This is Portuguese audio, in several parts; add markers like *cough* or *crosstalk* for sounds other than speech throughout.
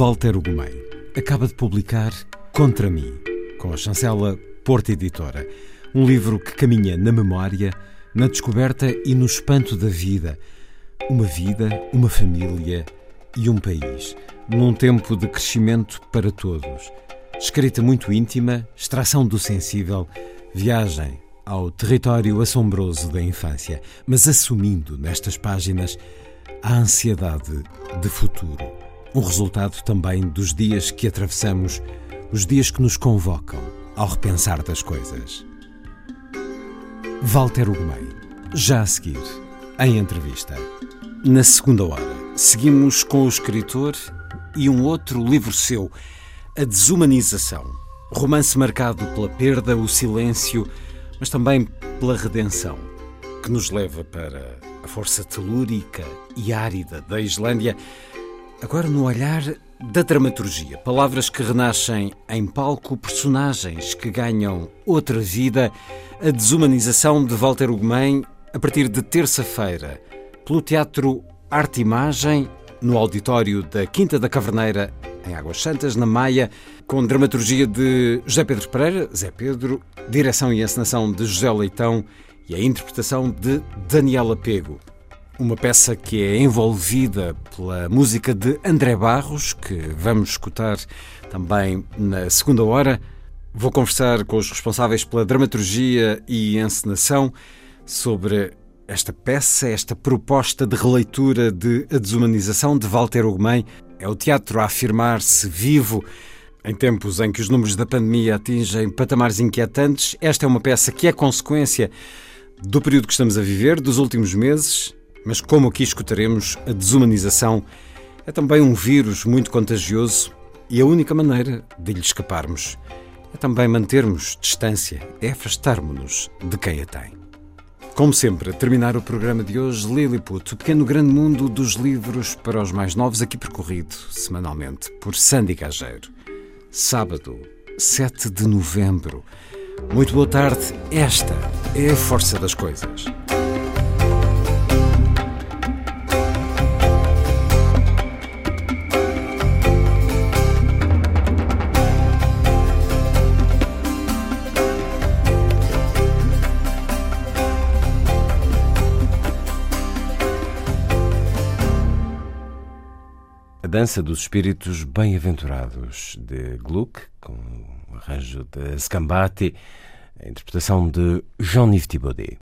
Walter Ugumem acaba de publicar Contra mim, com a chancela Porta Editora. Um livro que caminha na memória, na descoberta e no espanto da vida. Uma vida, uma família e um país. Num tempo de crescimento para todos. Escrita muito íntima, extração do sensível, viagem ao território assombroso da infância, mas assumindo nestas páginas a ansiedade de futuro. Um resultado também dos dias que atravessamos, os dias que nos convocam ao repensar das coisas. Walter Ugumem, já a seguir, em entrevista. Na segunda hora, seguimos com o escritor e um outro livro seu, A Desumanização. Romance marcado pela perda, o silêncio, mas também pela redenção, que nos leva para a força telúrica e árida da Islândia Agora no olhar da dramaturgia, palavras que renascem em palco, personagens que ganham outra vida, a desumanização de Walter Ugumem a partir de terça-feira, pelo Teatro Arte Imagem, no auditório da Quinta da Caverneira, em Águas Santas, na Maia, com dramaturgia de José Pedro Pereira, Zé Pedro, direção e encenação de José Leitão e a interpretação de Daniela Pego. Uma peça que é envolvida pela música de André Barros, que vamos escutar também na segunda hora. Vou conversar com os responsáveis pela dramaturgia e encenação sobre esta peça, esta proposta de releitura de A Desumanização de Walter Ugumem. É o teatro a afirmar-se vivo em tempos em que os números da pandemia atingem patamares inquietantes. Esta é uma peça que é consequência do período que estamos a viver, dos últimos meses, mas como aqui escutaremos, a desumanização é também um vírus muito contagioso e a única maneira de lhe escaparmos é também mantermos distância, é afastarmos-nos de quem a tem. Como sempre, a terminar o programa de hoje, Lilliput, o pequeno grande mundo dos livros para os mais novos, aqui percorrido semanalmente por Sandy Gageiro. Sábado, 7 de novembro. Muito boa tarde, esta é a força das coisas. Dança dos Espíritos Bem-Aventurados, de Gluck, com o arranjo de Scambati, a interpretação de Jean-Yves Thibaudet.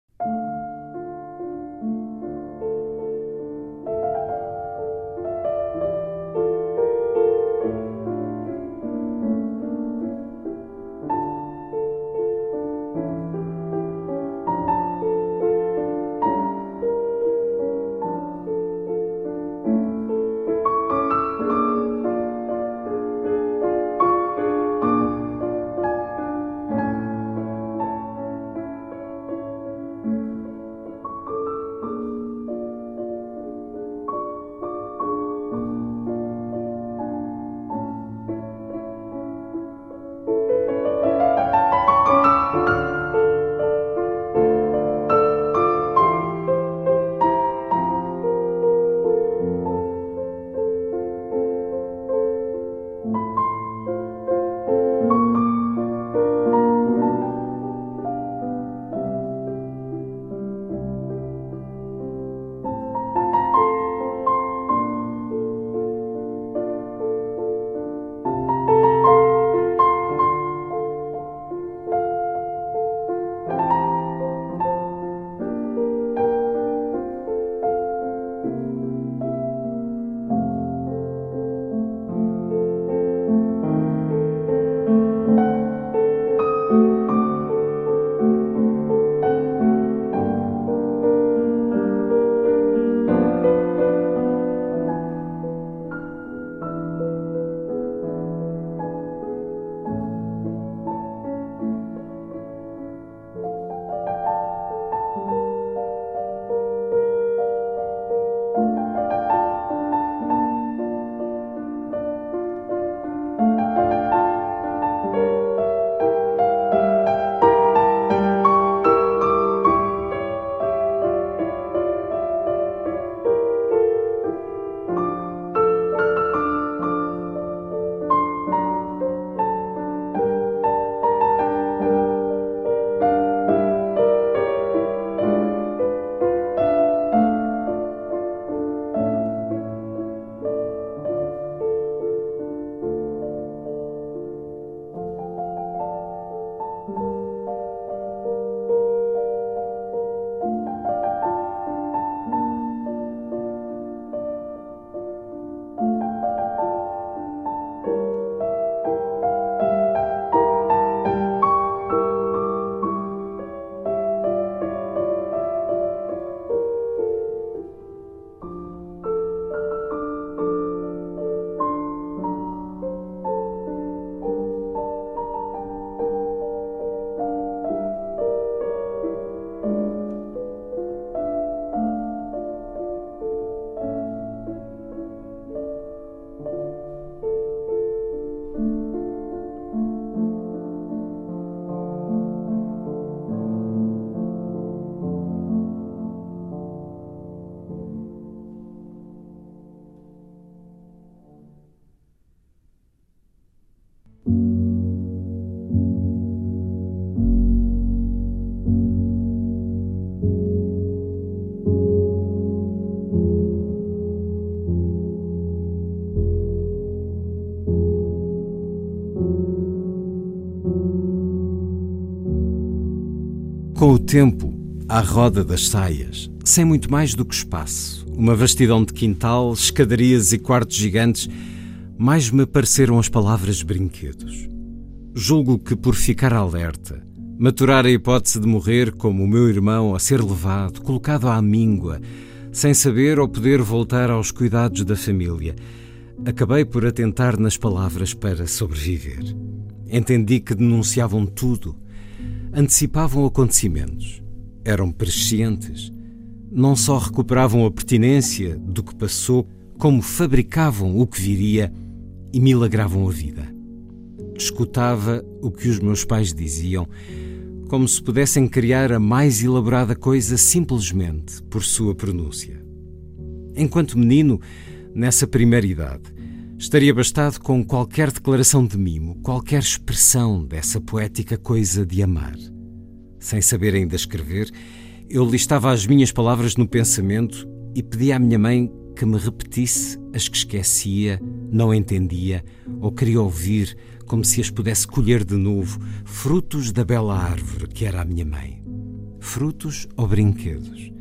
Com o tempo, à roda das saias, sem muito mais do que espaço, uma vastidão de quintal, escadarias e quartos gigantes, mais me pareceram as palavras brinquedos. Julgo que por ficar alerta, maturar a hipótese de morrer como o meu irmão a ser levado, colocado à míngua, sem saber ou poder voltar aos cuidados da família, acabei por atentar nas palavras para sobreviver. Entendi que denunciavam tudo, antecipavam acontecimentos, eram prescientes, não só recuperavam a pertinência do que passou, como fabricavam o que viria e milagravam a vida. Escutava o que os meus pais diziam, como se pudessem criar a mais elaborada coisa simplesmente por sua pronúncia. Enquanto menino, nessa primeira idade, estaria bastado com qualquer declaração de mimo, qualquer expressão dessa poética coisa de amar. Sem saber ainda escrever, eu listava as minhas palavras no pensamento e pedia à minha mãe que me repetisse as que esquecia, não entendia ou queria ouvir, como se as pudesse colher de novo, frutos da bela árvore que era a minha mãe. Frutos ou brinquedos?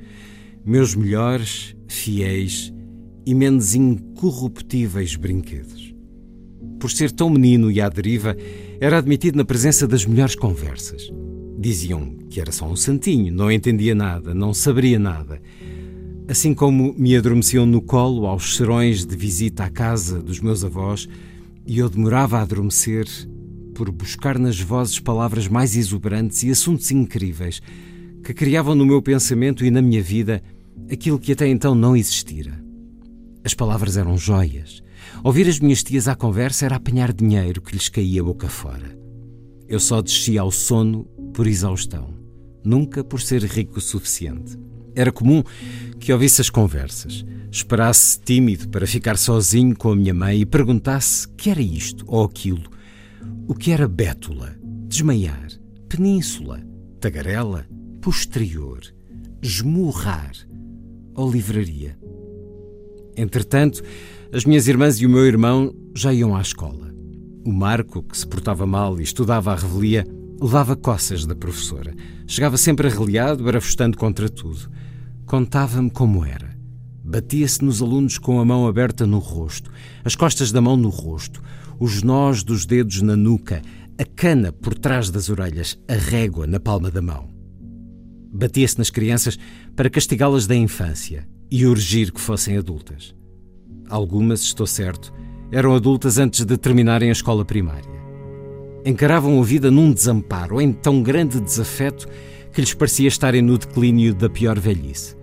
Meus melhores, fiéis e menos incorruptíveis brinquedos. Por ser tão menino e à deriva, era admitido na presença das melhores conversas. Diziam que era só um santinho, não entendia nada, não saberia nada. Assim como me adormeciam no colo aos serões de visita à casa dos meus avós, e eu demorava a adormecer por buscar nas vozes palavras mais exuberantes e assuntos incríveis que criavam no meu pensamento e na minha vida aquilo que até então não existira. As palavras eram joias. Ouvir as minhas tias à conversa era apanhar dinheiro que lhes caía boca fora. Eu só descia ao sono por exaustão, nunca por ser rico o suficiente. Era comum que ouvisse as conversas, esperasse tímido para ficar sozinho com a minha mãe e perguntasse que era isto ou aquilo, o que era bétula, desmaiar, península, tagarela, posterior, esmurrar ou livraria. Entretanto, as minhas irmãs e o meu irmão já iam à escola. O Marco, que se portava mal e estudava à revelia, levava coças da professora. Chegava sempre arreliado, barafustando contra tudo. Contava-me como era. Batia-se nos alunos com a mão aberta no rosto, as costas da mão no rosto, os nós dos dedos na nuca, a cana por trás das orelhas, a régua na palma da mão. Batia-se nas crianças para castigá-las da infância e urgir que fossem adultas. Algumas, estou certo, eram adultas antes de terminarem a escola primária. Encaravam a vida num desamparo, em tão grande desafeto que lhes parecia estarem no declínio da pior velhice.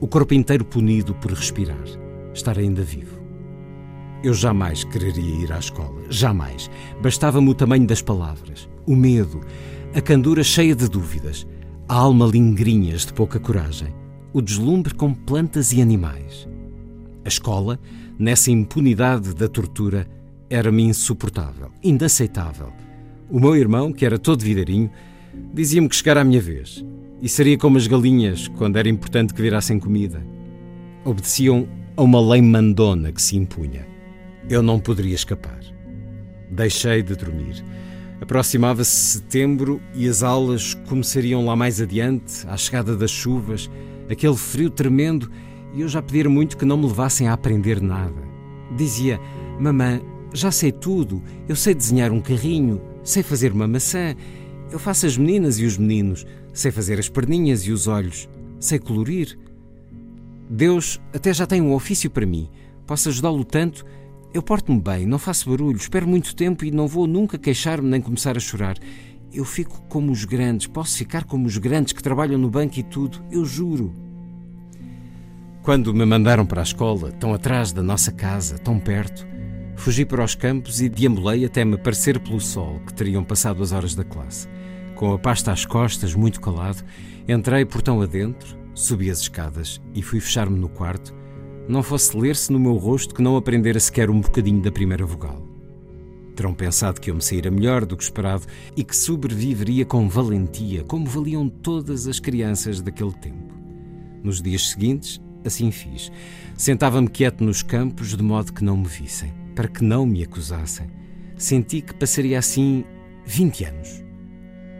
O corpo inteiro punido por respirar, estar ainda vivo. Eu jamais quereria ir à escola, jamais. Bastava-me o tamanho das palavras, o medo, a candura cheia de dúvidas, a alma lingrinhas de pouca coragem, o deslumbre com plantas e animais. A escola, nessa impunidade da tortura, era-me insuportável, inaceitável. O meu irmão, que era todo vidarinho, dizia-me que chegara a minha vez e seria como as galinhas quando era importante que virassem comida. Obedeciam a uma lei mandona que se impunha. Eu não poderia escapar. Deixei de dormir. Aproximava-se setembro e as aulas começariam lá mais adiante, à chegada das chuvas, aquele frio tremendo, e eu já pedia muito que não me levassem a aprender nada. Dizia: Mamã, já sei tudo, eu sei desenhar um carrinho, sei fazer uma maçã, eu faço as meninas e os meninos, sei fazer as perninhas e os olhos, sei colorir. Deus até já tem um ofício para mim, posso ajudá-lo tanto. Eu porto-me bem, não faço barulho, espero muito tempo e não vou nunca queixar-me nem começar a chorar. Eu fico como os grandes, posso ficar como os grandes que trabalham no banco e tudo, eu juro. Quando me mandaram para a escola, tão atrás da nossa casa, tão perto, fugi para os campos e deambulei até me parecer pelo sol que teriam passado as horas da classe. Com a pasta às costas, muito calado, entrei portão adentro, subi as escadas e fui fechar-me no quarto, não fosse ler-se no meu rosto que não aprendera sequer um bocadinho da primeira vogal. Terão pensado que eu me saíra melhor do que esperado e que sobreviveria com valentia, como valiam todas as crianças daquele tempo. Nos dias seguintes, assim fiz. Sentava-me quieto nos campos, de modo que não me vissem, para que não me acusassem. Senti que passaria assim 20 anos.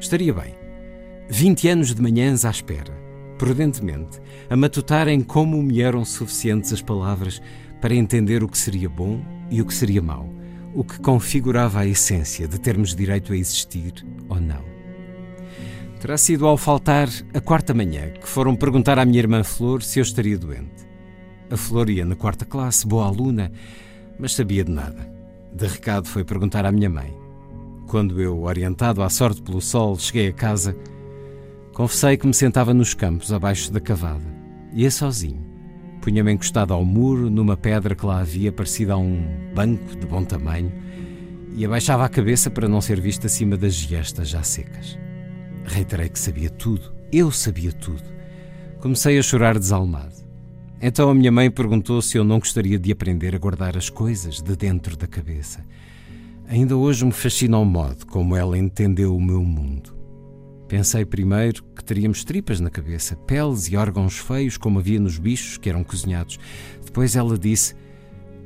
Estaria bem. Vinte anos de manhãs à espera, prudentemente, a matutarem como me eram suficientes as palavras para entender o que seria bom e o que seria mau, o que configurava a essência de termos direito a existir ou não. Terá sido ao faltar a quarta manhã que foram perguntar à minha irmã Flor se eu estaria doente. A Flor ia na quarta classe, boa aluna, mas sabia de nada. De recado foi perguntar à minha mãe. Quando eu, orientado à sorte pelo sol, cheguei a casa, confessei que me sentava nos campos, abaixo da cavada. Ia sozinho. Punha-me encostado ao muro, numa pedra que lá havia, parecida a um banco de bom tamanho, e abaixava a cabeça para não ser visto acima das giestas já secas. Reiterei que sabia tudo, eu sabia tudo. Comecei a chorar desalmado. Então a minha mãe perguntou se eu não gostaria de aprender a guardar as coisas de dentro da cabeça. Ainda hoje me fascina o modo como ela entendeu o meu mundo. Pensei primeiro que teríamos tripas na cabeça, peles e órgãos feios como havia nos bichos que eram cozinhados. Depois ela disse: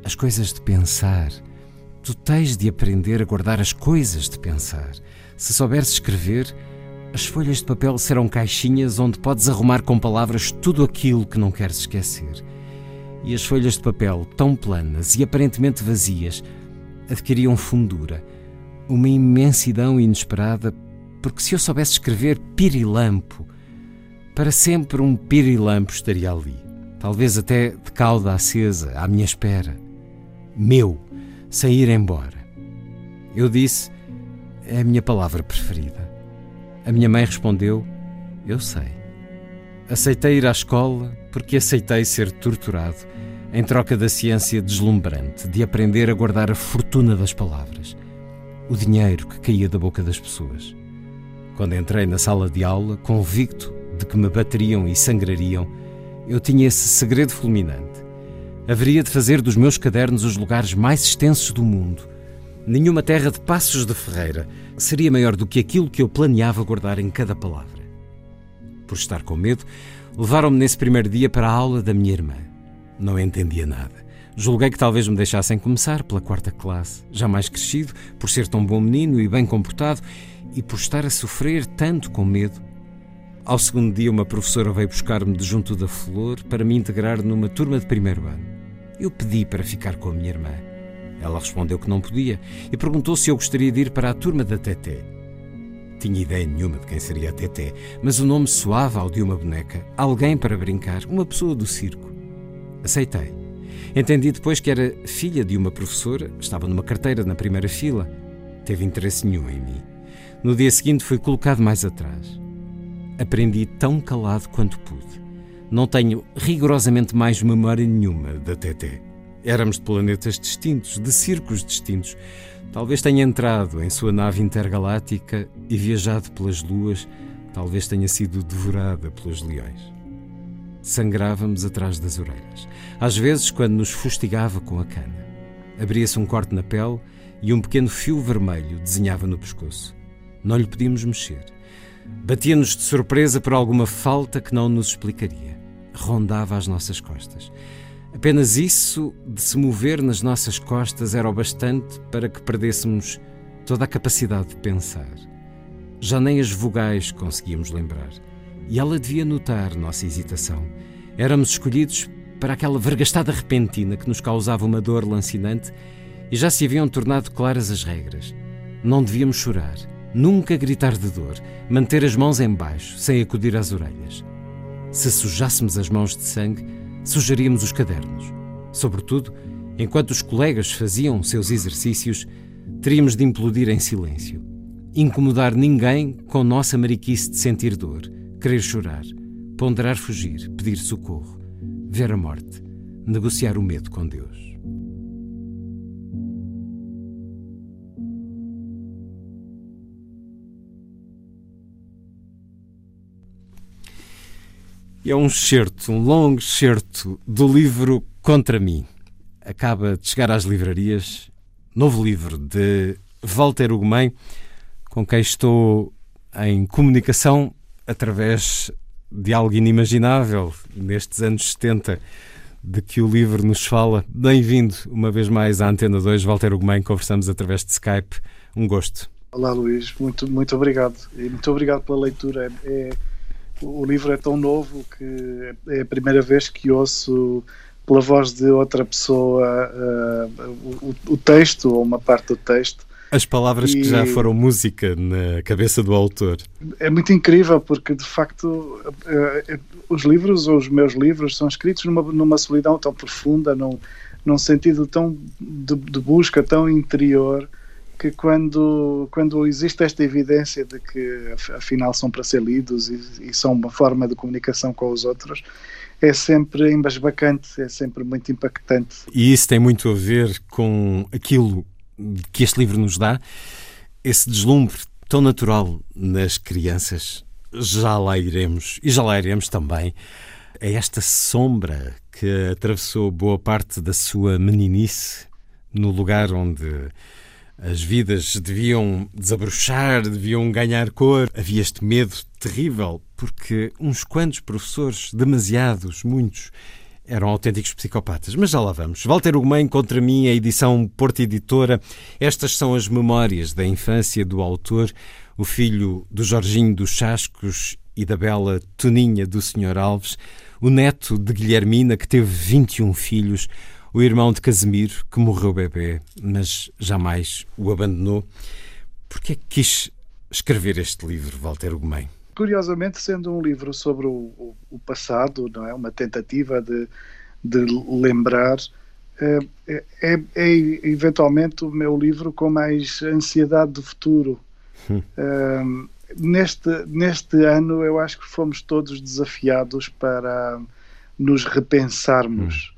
As coisas de pensar. Tu tens de aprender a guardar as coisas de pensar. Se souberes escrever, as folhas de papel serão caixinhas onde podes arrumar com palavras tudo aquilo que não queres esquecer. E as folhas de papel, tão planas e aparentemente vazias, adquiriam fundura, uma imensidão inesperada, porque se eu soubesse escrever pirilampo, para sempre um pirilampo estaria ali, talvez até de cauda acesa, à minha espera. Meu, sem ir embora. Eu disse, é a minha palavra preferida. A minha mãe respondeu: Eu sei. Aceitei ir à escola porque aceitei ser torturado em troca da ciência deslumbrante de aprender a guardar a fortuna das palavras, o dinheiro que caía da boca das pessoas. Quando entrei na sala de aula, convicto de que me bateriam e sangrariam, eu tinha esse segredo fulminante. Haveria de fazer dos meus cadernos os lugares mais extensos do mundo Nenhuma terra de Passos de Ferreira seria maior do que aquilo que eu planeava guardar em cada palavra. Por estar com medo, levaram-me nesse primeiro dia para a aula da minha irmã. Não entendia nada. Julguei que talvez me deixassem começar pela quarta classe, já mais crescido, por ser tão bom menino e bem comportado, e por estar a sofrer tanto com medo. Ao segundo dia, uma professora veio buscar-me de junto da flor para me integrar numa turma de primeiro ano. Eu pedi para ficar com a minha irmã. Ela respondeu que não podia e perguntou se eu gostaria de ir para a turma da Teté. Tinha ideia nenhuma de quem seria a Teté, mas o nome soava ao de uma boneca, alguém para brincar, uma pessoa do circo. Aceitei. Entendi depois que era filha de uma professora, estava numa carteira na primeira fila. Teve interesse nenhum em mim. No dia seguinte fui colocado mais atrás. Aprendi tão calado quanto pude. Não tenho rigorosamente mais memória nenhuma da Teté. Éramos de planetas distintos, de circos distintos. Talvez tenha entrado em sua nave intergaláctica e viajado pelas luas, talvez tenha sido devorada pelos leões. Sangrávamos atrás das orelhas, às vezes quando nos fustigava com a cana. Abria-se um corte na pele e um pequeno fio vermelho desenhava no pescoço. Não lhe podíamos mexer. Batia-nos de surpresa por alguma falta que não nos explicaria. Rondava as nossas costas. Apenas isso de se mover nas nossas costas era o bastante para que perdêssemos toda a capacidade de pensar. Já nem as vogais conseguíamos lembrar. E ela devia notar nossa hesitação. Éramos escolhidos para aquela vergastada repentina que nos causava uma dor lancinante e já se haviam tornado claras as regras. Não devíamos chorar, nunca gritar de dor, manter as mãos embaixo, sem acudir às orelhas. Se sujássemos as mãos de sangue, sugeríamos os cadernos. Sobretudo, enquanto os colegas faziam seus exercícios, teríamos de implodir em silêncio. Incomodar ninguém com nossa mariquice de sentir dor, querer chorar, ponderar fugir, pedir socorro, ver a morte, negociar o medo com Deus. É um excerto, um longo excerto do livro Contra mim. Acaba de chegar às livrarias, novo livro de Walter Ugumem, com quem estou em comunicação através de algo inimaginável nestes anos 70 de que o livro nos fala. Bem-vindo uma vez mais à Antena 2, Walter Ugumem, conversamos através de Skype. Um gosto. Olá, Luís. Muito, muito obrigado. E muito obrigado pela leitura. É, o livro é tão novo que é a primeira vez que ouço pela voz de outra pessoa uh, o, o, texto ou uma parte do texto. As palavras e... que já foram música na cabeça do autor. É muito incrível porque, de facto, uh, os livros ou os meus livros são escritos numa, numa solidão tão profunda, num, num sentido tão de, de busca tão interior que quando, quando existe esta evidência de que afinal são para ser lidos e, e, são uma forma de comunicação com os outros, é sempre embasbacante, é sempre muito impactante. E isso tem muito a ver com aquilo que este livro nos dá, esse deslumbre tão natural nas crianças. Já lá iremos, e já lá iremos também, a esta sombra que atravessou boa parte da sua meninice no lugar onde as vidas deviam desabrochar, deviam ganhar cor. Havia este medo terrível, porque uns quantos professores, demasiados, muitos, eram autênticos psicopatas. Mas já lá vamos. Walter Ugumem contra mim, a edição Porta Editora. Estas são as memórias da infância do autor, o filho do Jorginho dos Chascos e da bela Toninha do Sr. Alves, o neto de Guilhermina, que teve 21 filhos, o irmão de Casimiro, que morreu bebê, mas jamais o abandonou. Por que é que quis escrever este livro, Walter Ugumem? Curiosamente, sendo um livro sobre o, o, passado, não é uma tentativa de, de lembrar, é, é, é, eventualmente o meu livro com mais ansiedade do futuro. Hum. É, neste, neste ano, eu acho que fomos todos desafiados para nos repensarmos. Hum eh,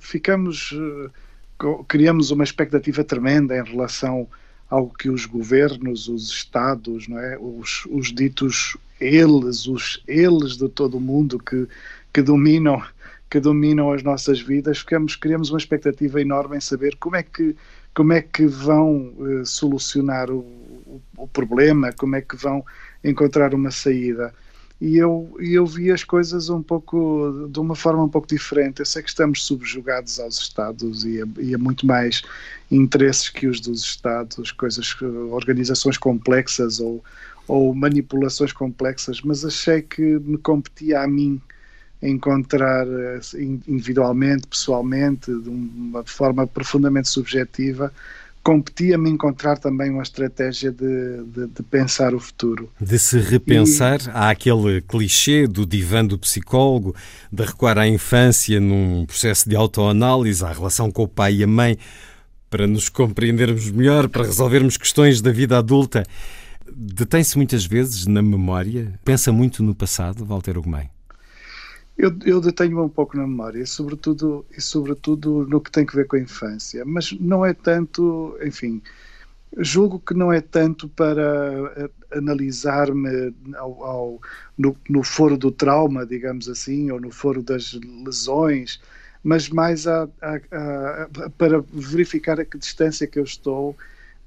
ficamos, uh, criamos uma expectativa tremenda em relação ao que os governos, os estados, não é? os, os ditos eles, os eles de todo o mundo que, que dominam que dominam as nossas vidas, ficamos, criamos uma expectativa enorme em saber como é que como é que vão uh, solucionar o, o, o, problema, como é que vão encontrar uma saída e eu, eu vi as coisas um pouco de uma forma um pouco diferente. Eu sei que estamos subjugados aos Estados e a, e a muito mais interesses que os dos Estados, coisas, organizações complexas ou, ou manipulações complexas, mas achei que me competia a mim encontrar eh, individualmente, pessoalmente, de uma forma profundamente subjetiva, competia-me encontrar também uma estratégia de, de, de, pensar o futuro. De se repensar, e... há aquele clichê do divã do psicólogo, de recuar à infância num processo de autoanálise, à relação com o pai e a mãe, para nos compreendermos melhor, para resolvermos questões da vida adulta. Detém-se muitas vezes na memória, pensa muito no passado, Walter Ugumem? Eu, eu detenho um pouco na memória, e sobretudo, e sobretudo no que tem que ver com a infância, mas não é tanto, enfim, julgo que não é tanto para analisar-me ao, ao, no, no, foro do trauma, digamos assim, ou no foro das lesões, mas mais a, a, a, para verificar a que distância que eu estou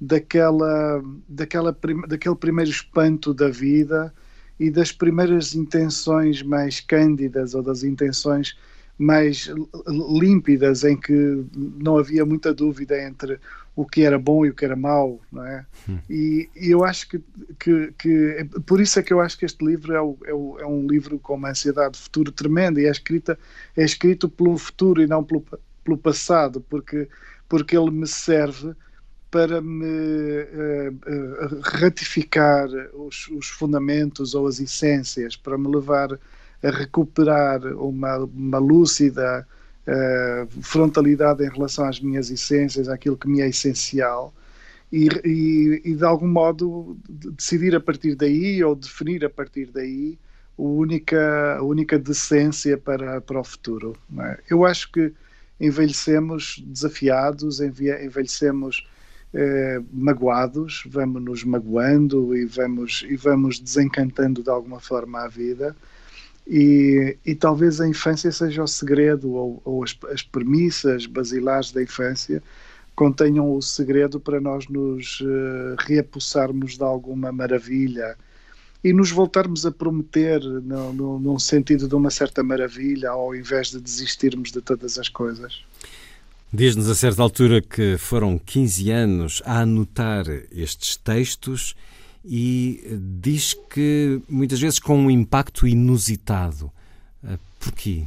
daquela, daquela, daquele primeiro espanto da vida e das primeiras intenções mais cândidas ou das intenções mais límpidas em que não havia muita dúvida entre o que era bom e o que era mau, não é? Hum. E, e, eu acho que, que, que, por isso é que eu acho que este livro é, o, é, o, é, um livro com uma ansiedade de futuro tremenda e é, escrita, é escrito pelo futuro e não pelo, pelo passado, porque, porque ele me serve para me uh, ratificar os, os, fundamentos ou as essências, para me levar a recuperar uma, uma lúcida uh, frontalidade em relação às minhas essências, àquilo que me é essencial. E, e, e, de algum modo decidir a partir daí ou definir a partir daí a única, a única decência para, para o futuro. É? Eu acho que envelhecemos desafiados, envelhecemos eh, magoados, vamos nos magoando e vamos, e vamos desencantando de alguma forma a vida. E, e talvez a infância seja o segredo, ou, ou as, as premissas basilares da infância contenham o segredo para nós nos uh, reapossarmos de alguma maravilha e nos voltarmos a prometer no, no, num sentido de uma certa maravilha ao invés de desistirmos de todas as coisas. Diz-nos a certa altura que foram 15 anos a anotar estes textos e diz que muitas vezes com um impacto inusitado. Eh, porquê?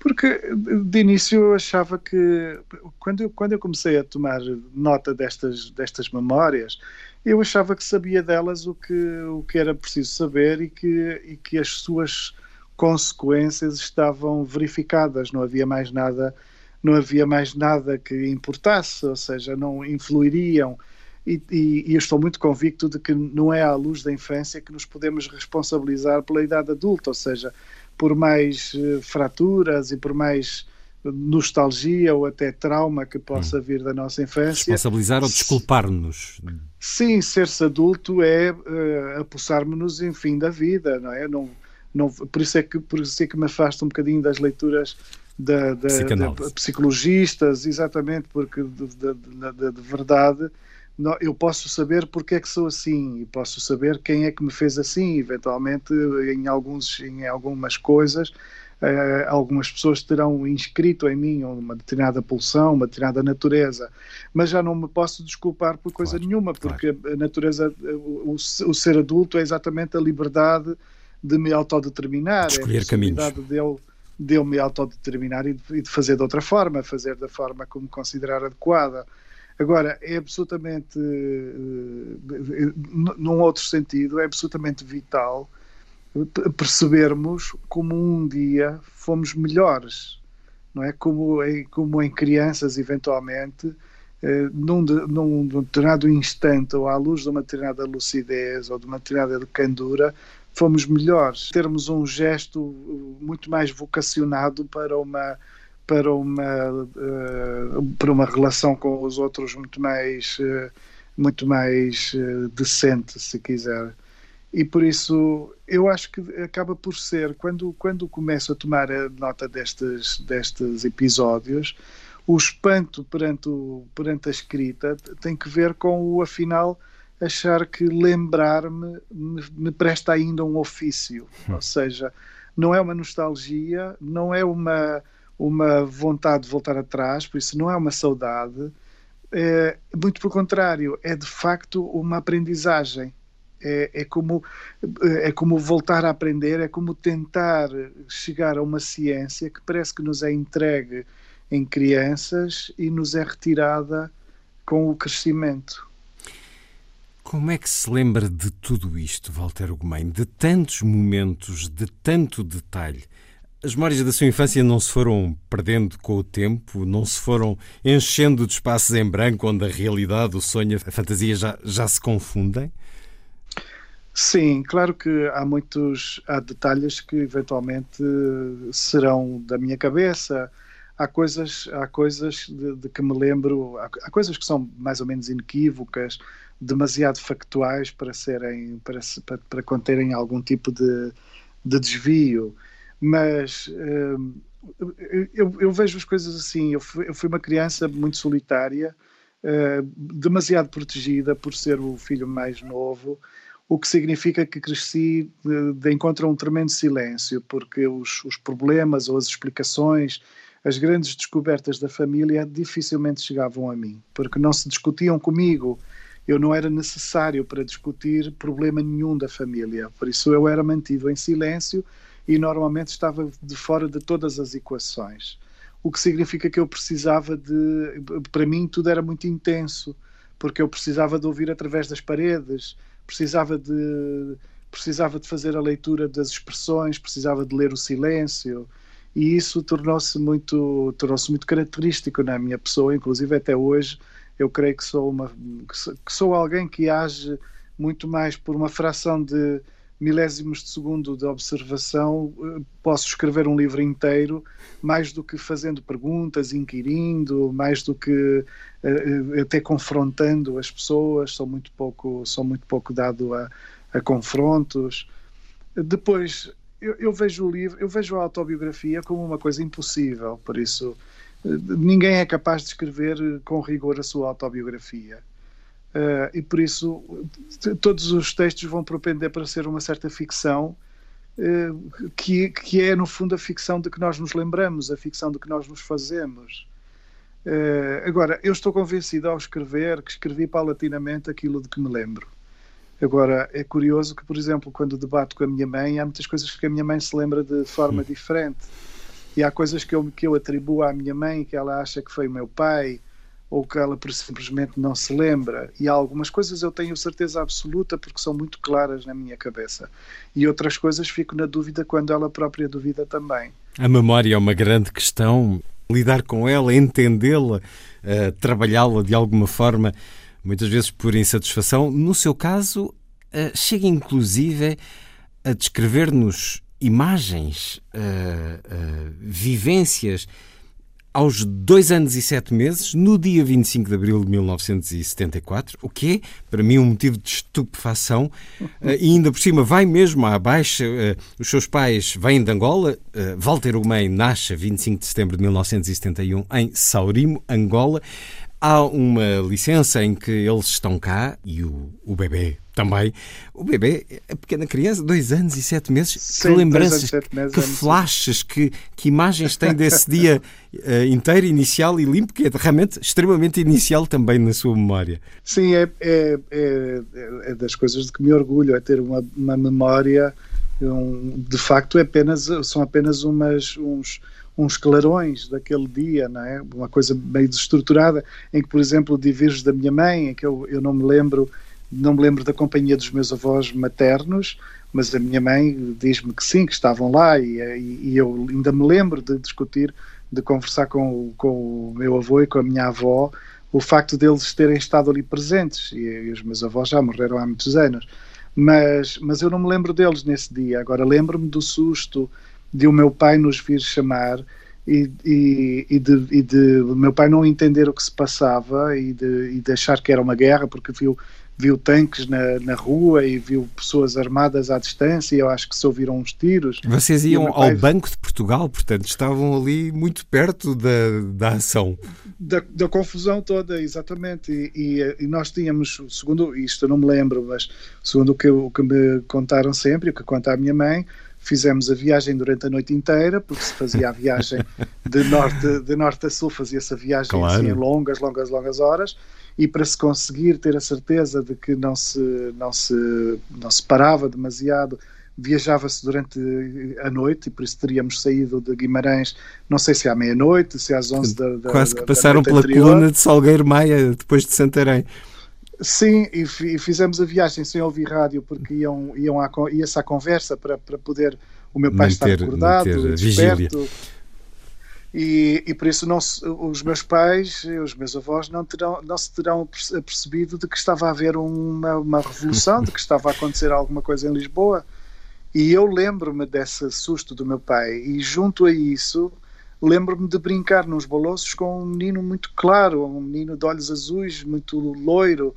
Porque de início eu achava que, quando eu, quando eu comecei a tomar nota destas, destas memórias, eu achava que sabia delas o que, o que era preciso saber e que, e que as suas consequências estavam verificadas, não havia mais nada, não havia mais nada que importasse, ou seja, não influiriam. E, e, e eu estou muito convicto de que não é à luz da infância que nos podemos responsabilizar pela idade adulta, ou seja, por mais uh, fraturas e por mais nostalgia ou até trauma que possa vir da nossa infância. Responsabilizar ou desculpar-nos. Sim, ser-se adulto é uh, apossar-nos em fim da vida, não é? Não, não, por, isso é que, por isso é que me afasto um bocadinho das leituras da, da, de psicologistas, exatamente, porque de, de, de verdade eu posso saber porque é que sou assim e posso saber quem é que me fez assim, eventualmente em, alguns, em algumas coisas. Uh, algumas pessoas terão inscrito em mim uma determinada pulsão, uma determinada natureza, mas já não me posso desculpar por coisa claro, nenhuma, porque claro. a natureza, o, o, ser adulto é exatamente a liberdade de me autodeterminar, de escolher é a caminhos. De eu, de eu me autodeterminar e de, e de fazer de outra forma, fazer da forma como considerar adequada. Agora, é absolutamente, uh, num outro sentido, é absolutamente vital percebermos como um dia fomos melhores, não é? Como, como em crianças, eventualmente, uh, num, num determinado instante, ou à luz de uma determinada lucidez, ou de uma determinada candura, fomos melhores. Termos um gesto muito mais vocacionado para uma para uma, uh, para uma relação com os outros muito mais, uh, muito mais uh, decente, se quiser. E por isso eu acho que acaba por ser, quando, quando começo a tomar a nota destes, destes episódios, o espanto perante, o, perante a escrita tem que ver com o, afinal, achar que lembrar-me me, me presta ainda um ofício. Hum. Ou seja, não é uma nostalgia, não é uma uma vontade de voltar atrás, por isso não é uma saudade, é, muito pelo contrário, é de facto uma aprendizagem. É, é, como, é como voltar a aprender, é como tentar chegar a uma ciência que parece que nos é entregue em crianças e nos é retirada com o crescimento. Como é que se lembra de tudo isto, Walter Gomes? De tantos momentos, de tanto detalhe? As memórias da sua infância não se foram perdendo com o tempo, não se foram enchendo de espaços em branco onde a realidade, o sonho, a fantasia já, já se confundem? Sim, claro que há muitos há detalhes que eventualmente serão da minha cabeça. Há coisas, há coisas de, de que me lembro, há, há, coisas que são mais ou menos inequívocas, demasiado factuais para serem para, para, para conterem algum tipo de, de desvio mas uh, eu, eu, vejo as coisas assim. Eu fui, eu fui uma criança muito solitária, uh, demasiado protegida por ser o filho mais novo, o que significa que cresci de, de encontro a um tremendo silêncio, porque os, os problemas ou as explicações, as grandes descobertas da família dificilmente chegavam a mim, porque não se discutiam comigo eu não era necessário para discutir problema nenhum da família. Por isso eu era mantido em silêncio e normalmente estava de fora de todas as equações. O que significa que eu precisava de. Para mim, tudo era muito intenso, porque eu precisava de ouvir através das paredes, precisava de, precisava de fazer a leitura das expressões, precisava de ler o silêncio. E isso tornou-se muito, tornou-se muito característico na minha pessoa, inclusive até hoje. Eu creio que sou, uma, que sou alguém que age muito mais por uma fração de milésimos de segundo de observação, eh, posso escrever um livro inteiro, mais do que fazendo perguntas, inquirindo, mais do que uh, até confrontando as pessoas, sou muito pouco, sou muito pouco dado a, a confrontos. Depois, eu, eu, vejo o livro, eu vejo a autobiografia como uma coisa impossível, por isso ninguém é capaz de escrever com rigor a sua autobiografia. Uh, e por isso todos os textos vão propender para ser uma certa ficção que, que é, no fundo, a ficção de que nós nos lembramos, a ficção de que nós nos fazemos. agora, eu estou convencido ao escrever que escrevi paulatinamente aquilo de que me lembro. Agora, é curioso que, por exemplo, quando debato com a minha mãe, há muitas coisas que a minha mãe se lembra de forma hum. diferente. E há coisas que eu, que eu atribuo à minha mãe que ela acha que foi o meu pai ou que ela simplesmente não se lembra. E algumas coisas eu tenho certeza absoluta porque são muito claras na minha cabeça. E outras coisas fico na dúvida quando ela própria duvida também. A memória é uma grande questão. Lidar com ela, entendê-la, uh, trabalhá-la de alguma forma muitas vezes por insatisfação. No seu caso, eh, chega inclusive a descrever-nos imagens, uh, uh, vivências aos dois anos e sete meses, no dia 25 de abril de 1974, o que é, para mim, um motivo de estupefação, uh, *laughs* e ainda por cima vai mesmo à baixa. os seus pais vêm de Angola. Walter Ugumem nasce a 25 de setembro de 1971 em Saurimo, Angola. Há uma licença em que eles estão cá e o, o bebê também. O bebê, a pequena criança, dois anos e sete meses, Sim, que lembranças, meses, que flashes, que, que imagens tem desse dia uh, *laughs* inteiro, inicial e limpo, que é realmente extremamente inicial também na sua memória. Sim, é, é, é, é das coisas de que me orgulho, é ter uma, uma memória, um, de facto, é apenas, são apenas umas, uns uns clarões daquele dia, não é? Uma coisa meio desestruturada, em que, por exemplo, divirges da minha mãe, em que eu, eu não me lembro não me lembro da companhia dos meus avós maternos, mas a minha mãe diz-me que sim, que estavam lá e, e, eu ainda me lembro de discutir, de conversar com, com o meu avô e com a minha avó o facto deles terem estado ali presentes e, e os meus avós já morreram há muitos anos. Mas, mas eu não me lembro deles nesse dia. Agora lembro-me do susto de o meu pai nos vir chamar e, e, e, de, e de meu pai não entender o que se passava e de, e de achar que era uma guerra porque viu viu tanques na, na rua e viu pessoas armadas à distância e eu acho que se ouviram uns tiros. Vocês iam pai... ao Banco de Portugal, portanto estavam ali muito perto da, da ação. Da, da confusão toda, exatamente. E, e, e, nós tínhamos, segundo isto eu não me lembro, mas segundo o que, o que me contaram sempre, o que conta a minha mãe, fizemos a viagem durante a noite inteira, porque se fazia a viagem de norte, de norte a sul, fazia-se a viagem claro. assim, em longas, longas, longas horas, e para se conseguir ter a certeza de que não se, não se, não se parava demasiado, viajava-se durante a noite, e por isso teríamos saído de Guimarães, não sei se à meia-noite, se às 11 da, da Quase que passaram pela anterior. coluna de Salgueiro Maia, depois de Santarém. Sim, e, e, fizemos a viagem sem ouvir rádio porque iam, iam à, ia-se à conversa para, para poder o meu pai manter, estar acordado, desperto. E, e, por isso não se, os meus pais, os meus avós não, terão, não se terão percebido de que estava a haver uma, uma revolução, de que estava a acontecer alguma coisa em Lisboa. E eu lembro-me desse susto do meu pai, e junto a isso lembro-me de brincar nos bolossos com um menino muito claro, um menino de olhos azuis, muito loiro,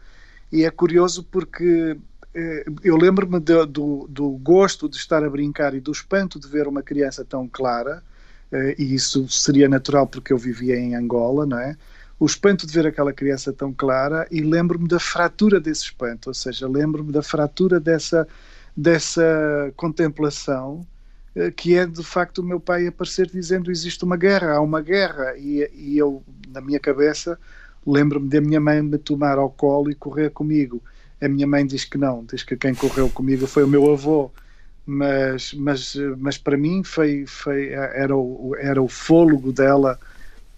e é curioso porque eh, eu lembro-me do, do gosto de estar a brincar e do espanto de ver uma criança tão clara, eh, e isso seria natural porque eu vivia em Angola, não é? O espanto de ver aquela criança tão clara e lembro-me da fratura desse espanto, ou seja, lembro-me da fratura dessa, dessa contemplação que é de facto o meu pai aparecer dizendo existe uma guerra, há uma guerra e, e eu na minha cabeça lembro-me da minha mãe me tomar ao colo e correr comigo. A minha mãe diz que não, diz que quem correu comigo foi o meu avô. Mas, mas, mas para mim foi, foi, era, o, era o fôlego dela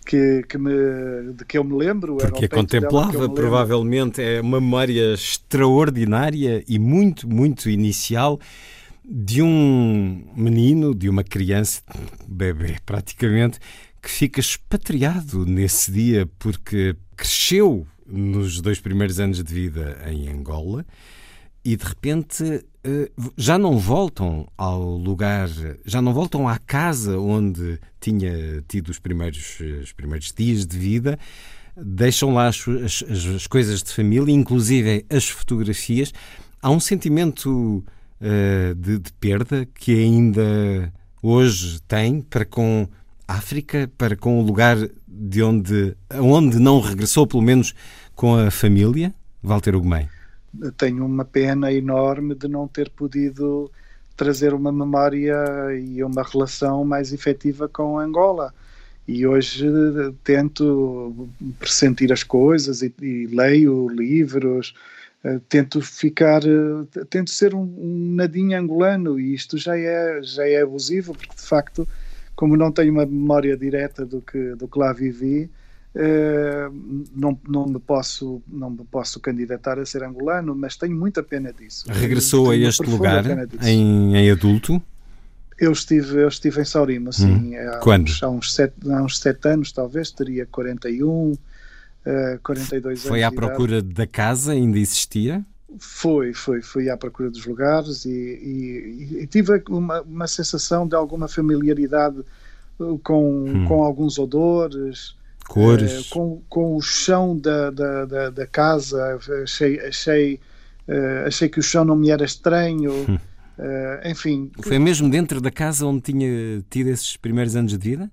que, que me, de que eu me lembro. Porque a contemplava, provavelmente, é uma memória extraordinária e muito, muito inicial de um menino, de uma criança, bebê praticamente, que fica expatriado nesse dia porque cresceu nos dois primeiros anos de vida em Angola e de repente eh, já não voltam ao lugar, já não voltam à casa onde tinha tido os primeiros, os primeiros dias de vida, deixam lá as, as, as coisas de família, inclusive as fotografias. Há um sentimento uh, de, de perda que ainda hoje tem para com África, para com o lugar de onde, onde não regressou, pelo menos com a família, Walter Ugumem? Tenho uma pena enorme de não ter podido trazer uma memória e uma relação mais efetiva com Angola. E hoje tento pressentir as coisas e, e leio livros, tento ficar, uh, tento ser um, um, nadinho angolano e isto já é, já é abusivo, porque de facto, como não tenho uma memória direta do que, do que lá vivi, Uh, não, não, me posso, não me posso candidatar a ser angolano, mas tenho muita pena disso. Regressou a este lugar em, em, adulto? Eu estive, eu estive em Saurima, sim. Hum. Há Quando? Uns, há, uns sete, há uns sete anos, talvez, teria 41, uh, 42 anos. Foi à procura da casa, ainda existia? Foi, foi, fui à procura dos lugares e, e, e tive uma, uma sensação de alguma familiaridade com, hum. com alguns odores, Cores. Uh, com, com o chão da, da, da, da casa, achei, achei, uh, achei que o chão não me era estranho. Uh, enfim. Foi mesmo dentro da casa onde tinha tido esses primeiros anos de vida?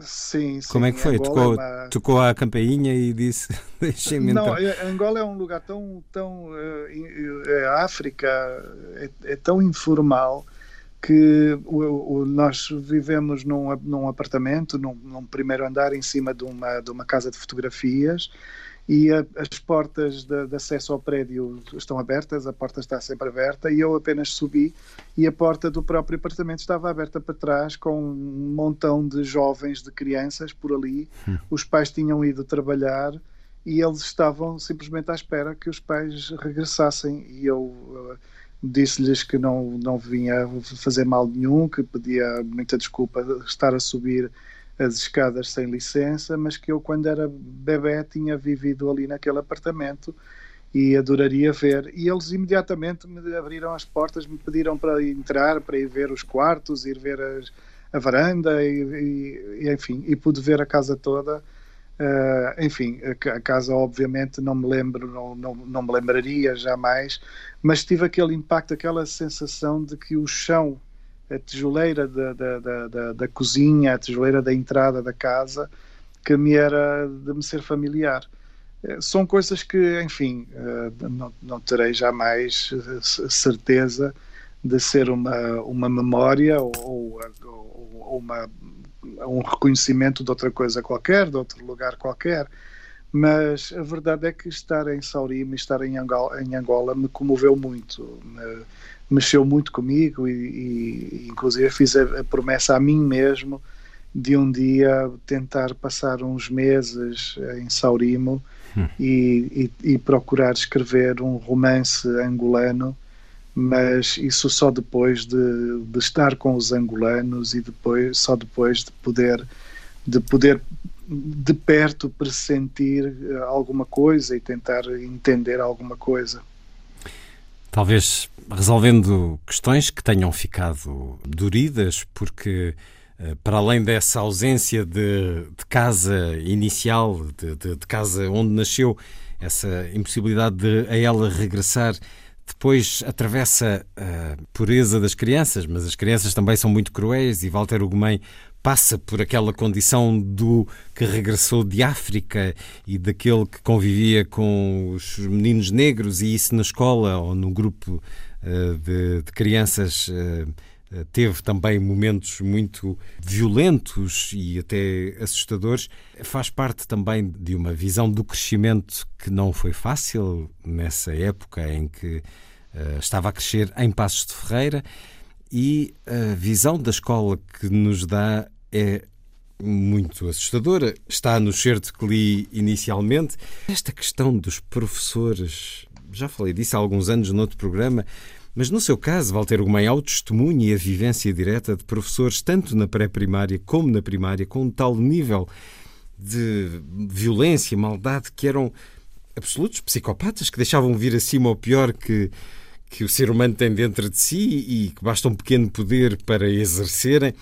Sim, sim. Como é que foi? Tocou, é uma... tocou a campainha e disse: *laughs* Deixem-me Não, Angola é um lugar tão. tão a África é, é tão informal que o, o, nós vivemos num, num apartamento, num, num, primeiro andar, em cima de uma, de uma casa de fotografias, e a, as portas de, de, acesso ao prédio estão abertas, a porta está sempre aberta, e eu apenas subi e a porta do próprio apartamento estava aberta para trás, com um montão de jovens, de crianças por ali. Hum. Os pais tinham ido trabalhar e eles estavam simplesmente à espera que os pais regressassem, e eu disse-lhes que não, não vinha fazer mal nenhum, que pedia muita desculpa estar a subir as escadas sem licença, mas que eu, quando era bebê, tinha vivido ali naquele apartamento e adoraria ver. E eles imediatamente me abriram as portas, me pediram para entrar, para ir ver os quartos, ir ver as, a varanda, e, e, enfim, e pude ver a casa toda Uh, enfim, a, casa obviamente não me lembro, não, não, não me lembraria jamais, mas tive aquele impacto, aquela sensação de que o chão, a tijoleira da, da, da, da, cozinha, a tijoleira da entrada da casa, que me era de me ser familiar. Uh, são coisas que, enfim, uh, não, não terei jamais certeza de ser uma, uma memória ou, ou, ou uma um reconhecimento de outra coisa qualquer, de outro lugar qualquer. Mas a verdade é que estar em Saurima estar em Angola, em Angola me comoveu muito, mexeu muito comigo e, e inclusive fiz a, a, promessa a mim mesmo de um dia tentar passar uns meses em Saurimo hum. e, e, e procurar escrever um romance angolano mas isso só depois de, de, estar com os angolanos e depois só depois de poder de poder de perto pressentir eh, alguma coisa e tentar entender alguma coisa. Talvez resolvendo questões que tenham ficado duridas, porque eh, para além dessa ausência de, de casa inicial, de, de, de casa onde nasceu, essa impossibilidade de a ela regressar depois atravessa a pureza das crianças, mas as crianças também são muito cruéis e Walter Ugumem passa por aquela condição do que regressou de África e daquele que convivia com os meninos negros e isso na escola ou no grupo uh, de, de, crianças uh, teve também momentos muito violentos e até assustadores. Faz parte também de uma visão do crescimento que não foi fácil nessa época em que uh, estava a crescer em Passos de Ferreira e a visão da escola que nos dá é muito assustadora. Está no certo que li inicialmente. Esta questão dos professores, já falei disso há alguns anos no outro programa, mas no seu caso, Walter Gomes, há o testemunho e a vivência direta de professores, tanto na pré-primária como na primária, com um tal nível de violência, maldade, que eram absolutos psicopatas, que deixavam vir acima o pior que, que o ser humano tem dentro de si e que basta um pequeno poder para exercerem.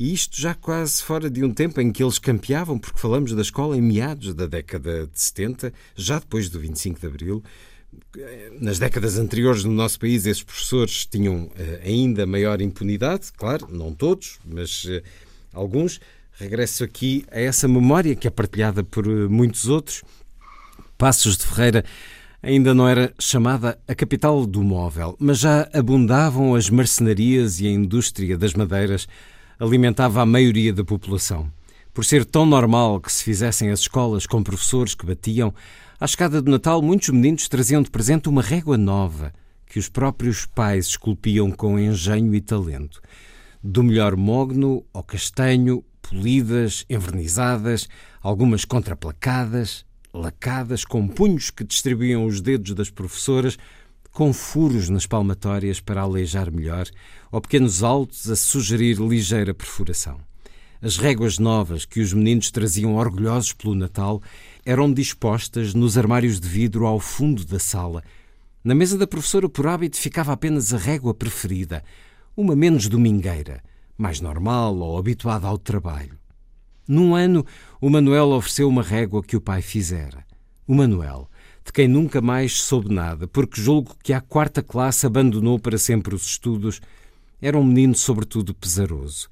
E isto já quase fora de um tempo em que eles campeavam, porque falamos da escola em meados da década de 70, já depois do 25 de Abril, nas décadas anteriores no nosso país, esses professores tinham uh, ainda maior impunidade, claro, não todos, mas uh, alguns. Regresso aqui a essa memória que é partilhada por uh, muitos outros. Passos de Ferreira Ainda não era chamada a capital do móvel, mas já abundavam as marcenarias e a indústria das madeiras alimentava a maioria da população. Por ser tão normal que se fizessem as escolas com professores que batiam, à escada do Natal muitos meninos traziam de presente uma régua nova que os próprios pais esculpiam com engenho e talento. Do melhor mogno ao castanho, polidas, envernizadas, algumas contraplacadas, lacadas, com punhos que distribuíam os dedos das professoras, com furos nas palmatórias para aleijar melhor, ou pequenos altos a sugerir ligeira perfuração. As réguas novas que os meninos traziam orgulhosos pelo Natal eram dispostas nos armários de vidro ao fundo da sala. Na mesa da professora, por hábito, ficava apenas a régua preferida, uma menos domingueira, mais normal ou habituada ao trabalho. Num ano, o Manuel ofereceu uma régua que o pai fizera. O Manuel, de quem nunca mais soube nada, porque julgo que à quarta classe abandonou para sempre os estudos, era um menino sobretudo pesaroso.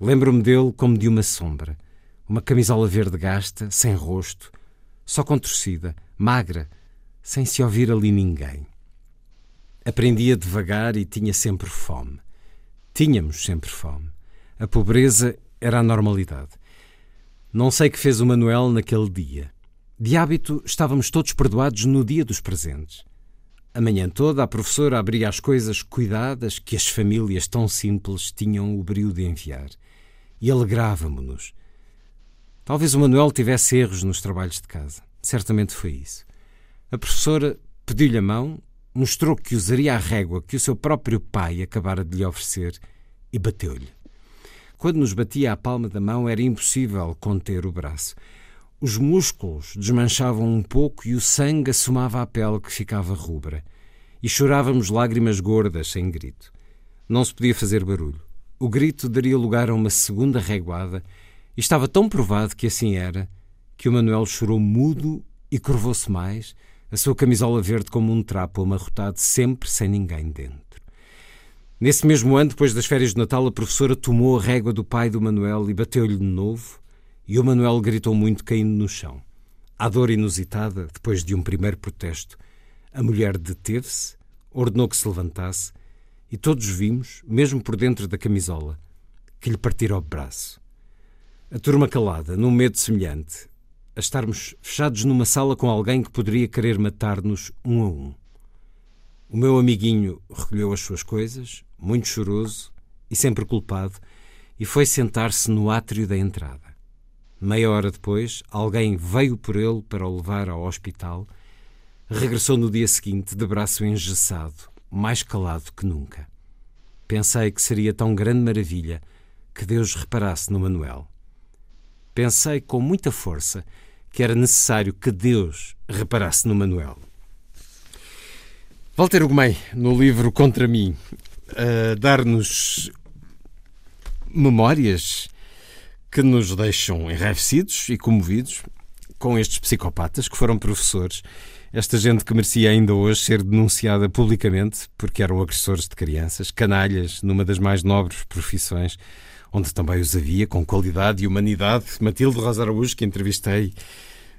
Lembro-me dele como de uma sombra. Uma camisola verde gasta, sem rosto, só contorcida, magra, sem se ouvir ali ninguém. Aprendia devagar e tinha sempre fome. Tínhamos sempre fome. A pobreza era a normalidade. Não sei que fez o Manuel naquele dia. De hábito, estávamos todos perdoados no dia dos presentes. A manhã toda, a professora abria as coisas cuidadas que as famílias tão simples tinham o brio de enviar. E alegrávamo-nos. Talvez o Manuel tivesse erros nos trabalhos de casa. Certamente foi isso. A professora pediu-lhe a mão, mostrou que usaria a régua que o seu próprio pai acabara de lhe oferecer e bateu-lhe. Quando nos batia a palma da mão, era impossível conter o braço. Os músculos desmanchavam um pouco e o sangue assomava a pele que ficava rubra. E chorávamos lágrimas gordas, sem grito. Não se podia fazer barulho. O grito daria lugar a uma segunda reguada, e estava tão provado que assim era, que o Manuel chorou mudo e curvou-se mais, a sua camisola verde como um trapo amarrotado, sempre sem ninguém dentro. Nesse mesmo ano, depois das férias de Natal, a professora tomou a régua do pai do Manuel e bateu-lhe de novo, e o Manuel gritou muito, caindo no chão. À dor inusitada, depois de um primeiro protesto, a mulher deteve-se, ordenou que se levantasse, e todos vimos, mesmo por dentro da camisola, que lhe partira o braço. A turma calada, num medo semelhante, a estarmos fechados numa sala com alguém que poderia querer matar-nos um a um. O meu amiguinho recolheu as suas coisas, muito choroso e sempre culpado, e foi sentar-se no átrio da entrada. Meia hora depois, alguém veio por ele para o levar ao hospital. Regressou no dia seguinte, de braço engessado, mais calado que nunca. Pensei que seria tão grande maravilha que Deus reparasse no Manuel. Pensei com muita força que era necessário que Deus reparasse no Manuel. Walter Ugumem, no livro Contra mim, a dar-nos memórias que nos deixam enraivecidos e comovidos com estes psicopatas que foram professores. Esta gente que merecia ainda hoje ser denunciada publicamente porque eram agressores de crianças, canalhas, numa das mais nobres profissões, onde também os havia, com qualidade e humanidade. Matilde Rosa Araújo, que entrevistei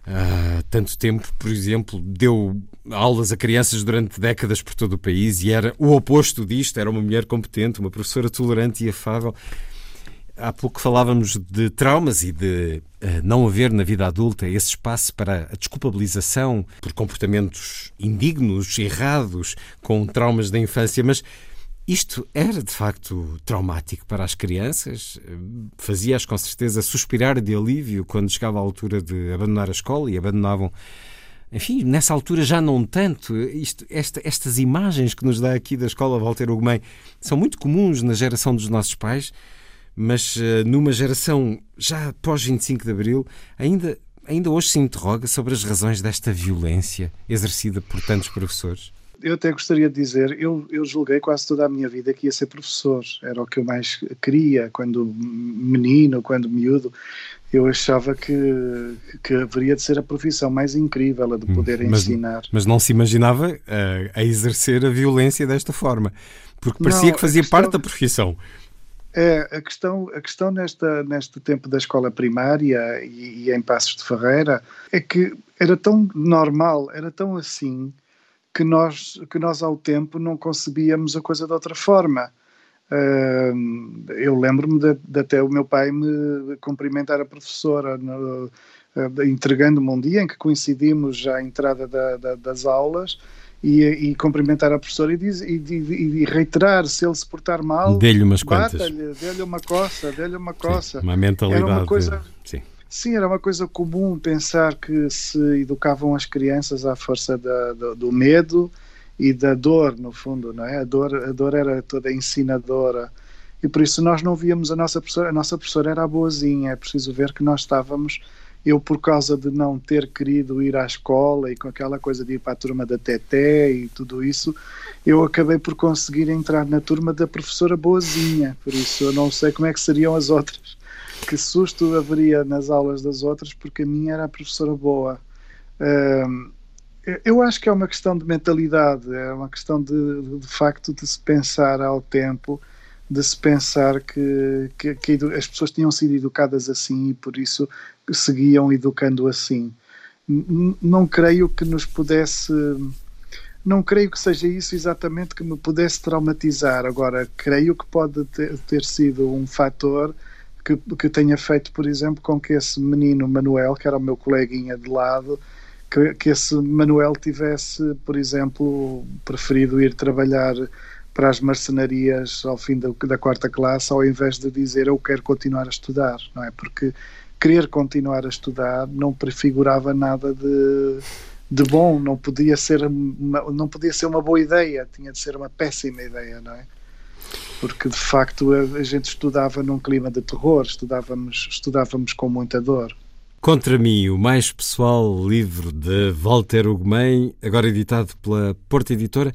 há tanto tempo, por exemplo, deu aulas a crianças durante décadas por todo o país e era o oposto disto, era uma mulher competente, uma professora tolerante e afável. Há pouco falávamos de traumas e de uh, não haver na vida adulta esse espaço para a desculpabilização por comportamentos indignos, errados, com traumas da infância, mas isto era de facto traumático para as crianças, fazia-as com certeza suspirar de alívio quando chegava a altura de abandonar a escola e abandonavam. Enfim, nessa altura já não tanto. Isto, esta, estas imagens que nos dá aqui da escola Walter Ugumem são muito comuns na geração dos nossos pais, mas uh, numa geração já pós 25 de Abril, ainda, ainda hoje se interroga sobre as razões desta violência exercida por tantos professores eu até gostaria de dizer, eu, eu julguei quase toda a minha vida que ia ser professor, era o que eu mais queria quando menino, quando miúdo, eu achava que, que haveria de ser a profissão mais incrível, a de hum, poder mas, ensinar. Mas não se imaginava a, eh, a exercer a violência desta forma, porque parecia não, que fazia questão, parte da profissão. É, a questão, a questão nesta, neste tempo da escola primária e, e em Passos de Ferreira é que era tão normal, era tão assim, que nós, que nós ao tempo não concebíamos a coisa de outra forma. Uh, eu lembro-me de, de, até o meu pai me cumprimentar a professora, uh, entregando-me um dia em que coincidimos já à entrada da, da, das aulas e, e, cumprimentar a professora e, diz, e, e, reiterar se ele se portar mal, dê-lhe umas quantas, dê-lhe uma coça, dê-lhe uma coça. Sim, uma mentalidade. Era uma coisa, sim. sim. era uma coisa comum pensar que se educavam as crianças à força da, do, do medo e da dor, no fundo, não é? A dor, a dor era toda ensinadora e por isso nós não víamos a nossa professora, a nossa professora era a boazinha, é preciso ver que nós estávamos, eu por causa de não ter querido ir à escola e com aquela coisa de ir para a turma da Teté e tudo isso, eu acabei por conseguir entrar na turma da professora boazinha, por isso eu não sei como é que seriam as outras, que susto haveria nas aulas das outras, porque a minha era a professora boa. Um, eu acho que é uma questão de mentalidade, é uma questão de, de facto de se pensar ao tempo, de se pensar que, que, que, as pessoas tinham sido educadas assim e por isso seguiam educando assim. Não creio que nos pudesse. Não creio que seja isso exatamente que me pudesse traumatizar. Agora, creio que pode ter, ter sido um fator que, que tenha feito, por exemplo, com que esse menino Manuel, que era o meu coleguinha de lado, que, que esse Manuel tivesse, por exemplo, preferido ir trabalhar para as marcenarias ao fim da, da, quarta classe, ao invés de dizer eu quero continuar a estudar, não é? Porque querer continuar a estudar não prefigurava nada de, de bom, não podia ser uma, não podia ser uma boa ideia, tinha de ser uma péssima ideia, não é? Porque de facto a, a gente estudava num clima de terror, estudávamos, estudávamos com muita dor. Contra mim, o mais pessoal livro de Walter Ugumem, agora editado pela Porta Editora.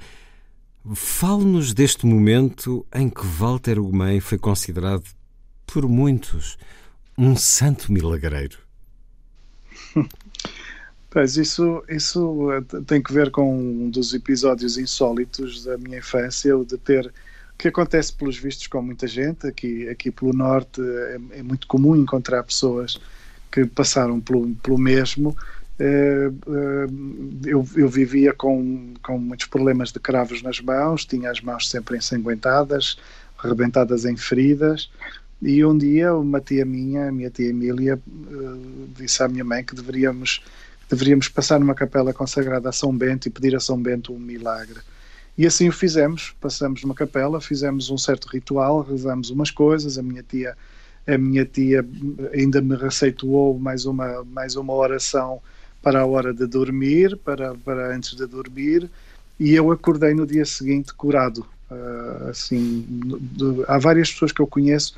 Fale-nos deste momento em que Walter Ugumem foi considerado por muitos um santo milagreiro. *laughs* Pois isso, isso eh, tem que ver com um dos episódios insólitos da minha infância, o de ter que acontece pelos vistos com muita gente aqui aqui pelo norte é, é muito comum encontrar pessoas que passaram pelo, pelo mesmo. Eh, eh, eu, eu, vivia com, com muitos problemas de cravos nas mãos, tinha as mãos sempre ensanguentadas, rebentadas em feridas. E um dia uma tia minha, a minha tia Emília, eh, disse à minha mãe que deveríamos, deveríamos passar numa capela consagrada a São Bento e pedir a São Bento um milagre. E assim o fizemos. Passamos numa capela, fizemos um certo ritual, rezamos umas coisas. A minha tia a minha tia ainda me receituou mais uma, mais uma oração para a hora de dormir, para, para antes de dormir, e eu acordei no dia seguinte curado. Uh, assim, de, há várias pessoas que eu conheço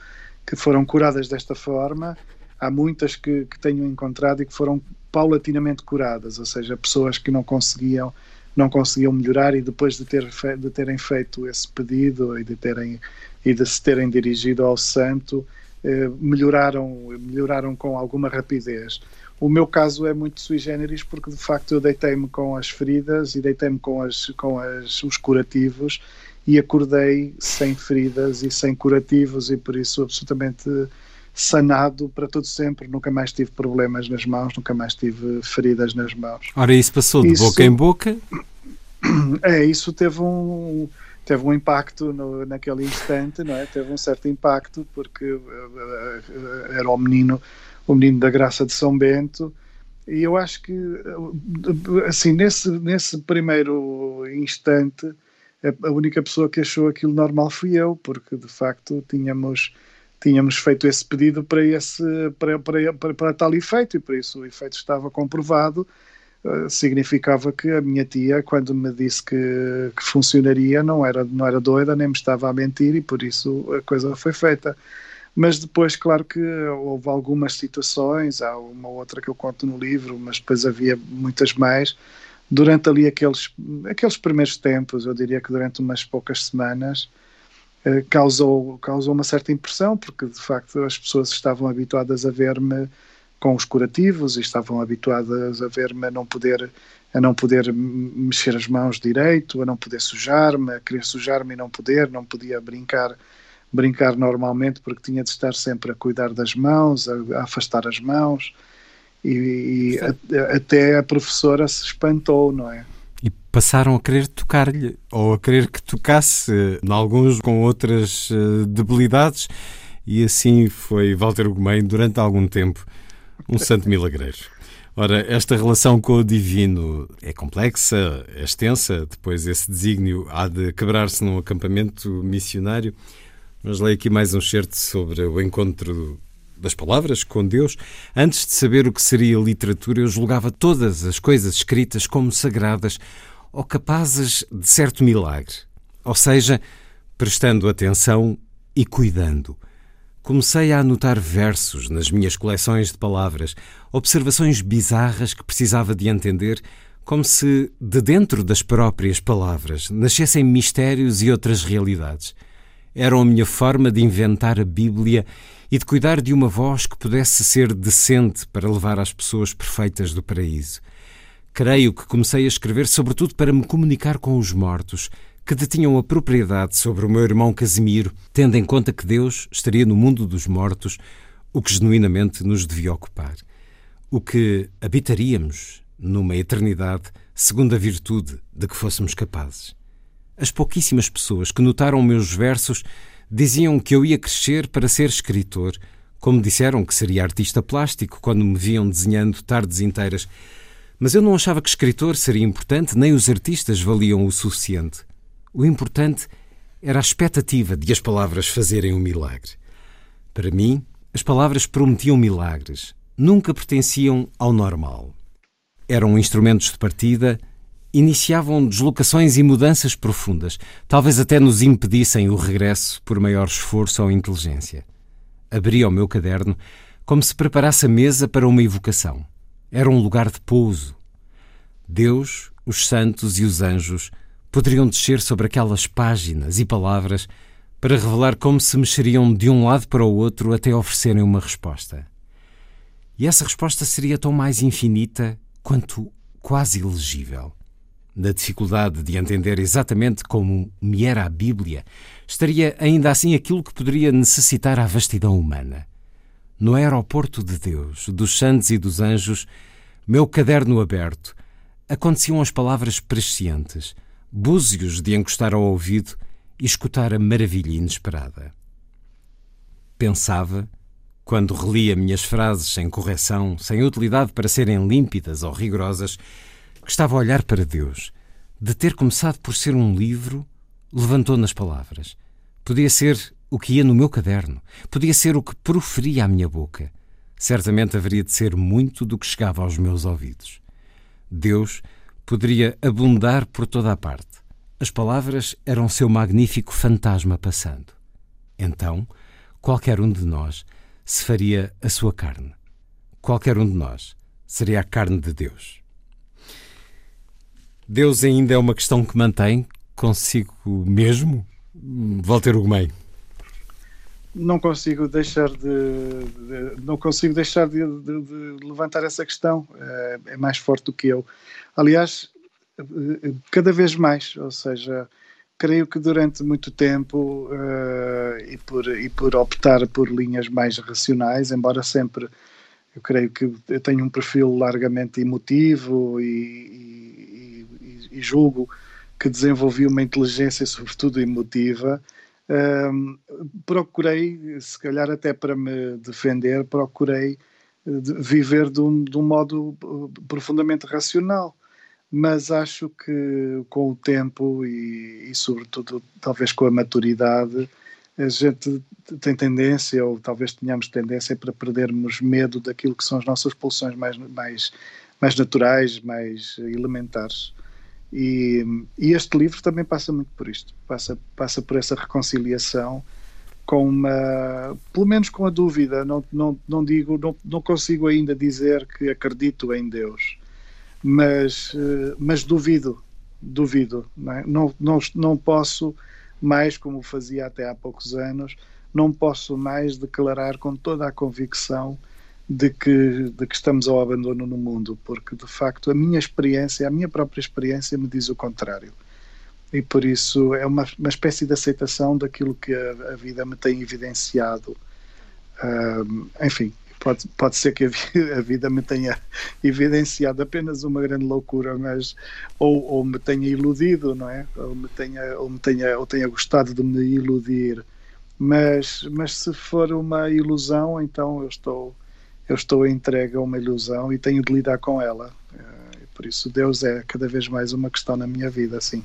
que foram curadas desta forma, há muitas que, que tenho encontrado e que foram paulatinamente curadas, ou seja, pessoas que não conseguiam não conseguiam melhorar e depois de, ter de terem feito esse pedido e de terem e de se terem dirigido ao santo eh, melhoraram, melhoraram com alguma rapidez. O meu caso é muito sui generis porque de facto eu deitei-me com as feridas e deitei-me com, as, com as, os curativos e acordei sem feridas e sem curativos e por isso absolutamente sanado para todo sempre. Nunca mais tive problemas nas mãos, nunca mais tive feridas nas mãos. Ora, isso passou de isso, boca em boca? *clears throat* É, isso teve um teve um impacto no, naquele instante, não é? Teve um certo impacto porque uh, era o menino, o menino da graça de São Bento e eu acho que assim nesse nesse primeiro instante a única pessoa que achou aquilo normal fui eu porque de facto tínhamos tínhamos feito esse pedido para esse para, para, para, para tal efeito e por isso o efeito estava comprovado eh, significava que a minha tia, quando me disse que, que, funcionaria, não era, não era doida, nem me estava a mentir e por isso a coisa foi feita. Mas depois, claro que houve algumas situações, há uma outra que eu conto no livro, mas depois havia muitas mais. Durante ali aqueles, aqueles primeiros tempos, eu diria que durante umas poucas semanas, eh, causou, causou uma certa impressão, porque de facto as pessoas estavam habituadas a ver-me com os curativos e estavam habituadas a ver-me a não poder a não poder mexer as mãos direito, a não poder sujar-me, a querer sujar-me e não poder, não podia brincar brincar normalmente porque tinha de estar sempre a cuidar das mãos, a, a afastar as mãos e, e a, até a professora se espantou, não é? E passaram a querer tocar-lhe ou a querer que tocasse, alguns com outras uh, debilidades, e assim foi Walter Ugumem durante algum tempo um santo milagreiro. Ora, esta relação com o divino é complexa, é extensa, depois esse desígnio há de quebrar-se num acampamento missionário. Mas leio aqui mais um certo sobre o encontro das palavras com Deus. Antes de saber o que seria literatura, eu julgava todas as coisas escritas como sagradas ou capazes de certo milagre. Ou seja, prestando atenção e cuidando. Comecei a anotar versos nas minhas coleções de palavras, observações bizarras que precisava de entender, como se de dentro das próprias palavras nascessem mistérios e outras realidades. Eram a minha forma de inventar a Bíblia e de cuidar de uma voz que pudesse ser decente para levar às pessoas perfeitas do paraíso. Creio que comecei a escrever sobretudo para me comunicar com os mortos, que detinham a propriedade sobre o meu irmão Casimiro, tendo em conta que Deus estaria no mundo dos mortos, o que genuinamente nos devia ocupar. O que habitaríamos numa eternidade segundo a virtude de que fôssemos capazes. As pouquíssimas pessoas que notaram meus versos diziam que eu ia crescer para ser escritor, como disseram que seria artista plástico quando me viam desenhando tardes inteiras. Mas eu não achava que escritor seria importante, nem os artistas valiam o suficiente. O importante era a expectativa de as palavras fazerem um milagre. Para mim, as palavras prometiam milagres, nunca pertenciam ao normal. Eram instrumentos de partida, iniciavam deslocações e mudanças profundas, talvez até nos impedissem o regresso por maior esforço ou inteligência. Abria o meu caderno como se preparasse a mesa para uma evocação. Era um lugar de pouso. Deus, os santos e os anjos poderiam descer sobre aquelas páginas e palavras para revelar como se mexeriam de um lado para o outro até oferecerem uma resposta. E essa resposta seria tão mais infinita quanto quase ilegível. Na dificuldade de entender exatamente como me era a Bíblia, estaria ainda assim aquilo que poderia necessitar a vastidão humana. No aeroporto de Deus, dos santos e dos anjos, meu caderno aberto, aconteciam as palavras prescientes, búzios de encostar ao ouvido e escutar a maravilha inesperada. Pensava, quando relia minhas frases sem correção, sem utilidade para serem límpidas ou rigorosas, estava a olhar para Deus. De ter começado por ser um livro, levantou nas palavras. Podia ser o que ia no meu caderno, podia ser o que proferia à minha boca. Certamente haveria de ser muito do que chegava aos meus ouvidos. Deus poderia abundar por toda a parte. As palavras eram seu magnífico fantasma passando. Então, qualquer um de nós se faria a sua carne. Qualquer um de nós seria a carne de Deus. Deus ainda é uma questão que mantém consigo mesmo? Walter Ugumem. Não consigo deixar de, de não consigo deixar de, de, de, levantar essa questão. É, é mais forte do que eu. Aliás, cada vez mais, ou seja, creio que durante muito tempo uh, e, por, e por optar por linhas mais racionais, embora sempre eu creio que eu tenho um perfil largamente emotivo e, e, julgo que desenvolvi uma inteligência sobretudo emotiva, uh, procurei, se calhar até para me defender, procurei eh, viver de um, de um modo profundamente racional. Mas acho que com o tempo e, e, sobretudo talvez com a maturidade a gente tem tendência ou talvez tenhamos tendência para perdermos medo daquilo que são as nossas pulsões mais mais mais naturais mais elementares e, e este livro também passa muito por isto passa passa por essa reconciliação com uma pelo menos com a dúvida não não não digo não, não consigo ainda dizer que acredito em Deus mas, eh, mas duvido, duvido. Não, é? não, não, não posso mais, como fazia até há poucos anos, não posso mais declarar com toda a convicção de que, de que estamos ao abandono no mundo, porque de facto a minha experiência, a minha própria experiência me diz o contrário. E por isso é uma, uma espécie de aceitação daquilo que a, a vida me tem evidenciado. Um, enfim, pode, pode ser que *laughs* a vida me tenha evidenciado apenas uma grande loucura, mas ou, ou me tenha iludido, não é? Ou me tenha, ou me tenha, ou tenha gostado de me iludir. Mas, mas se for uma ilusão, então eu estou eu estou entregue a uma ilusão e tenho de lidar com ela. Eh, por isso Deus é cada vez mais uma questão na minha vida, sim.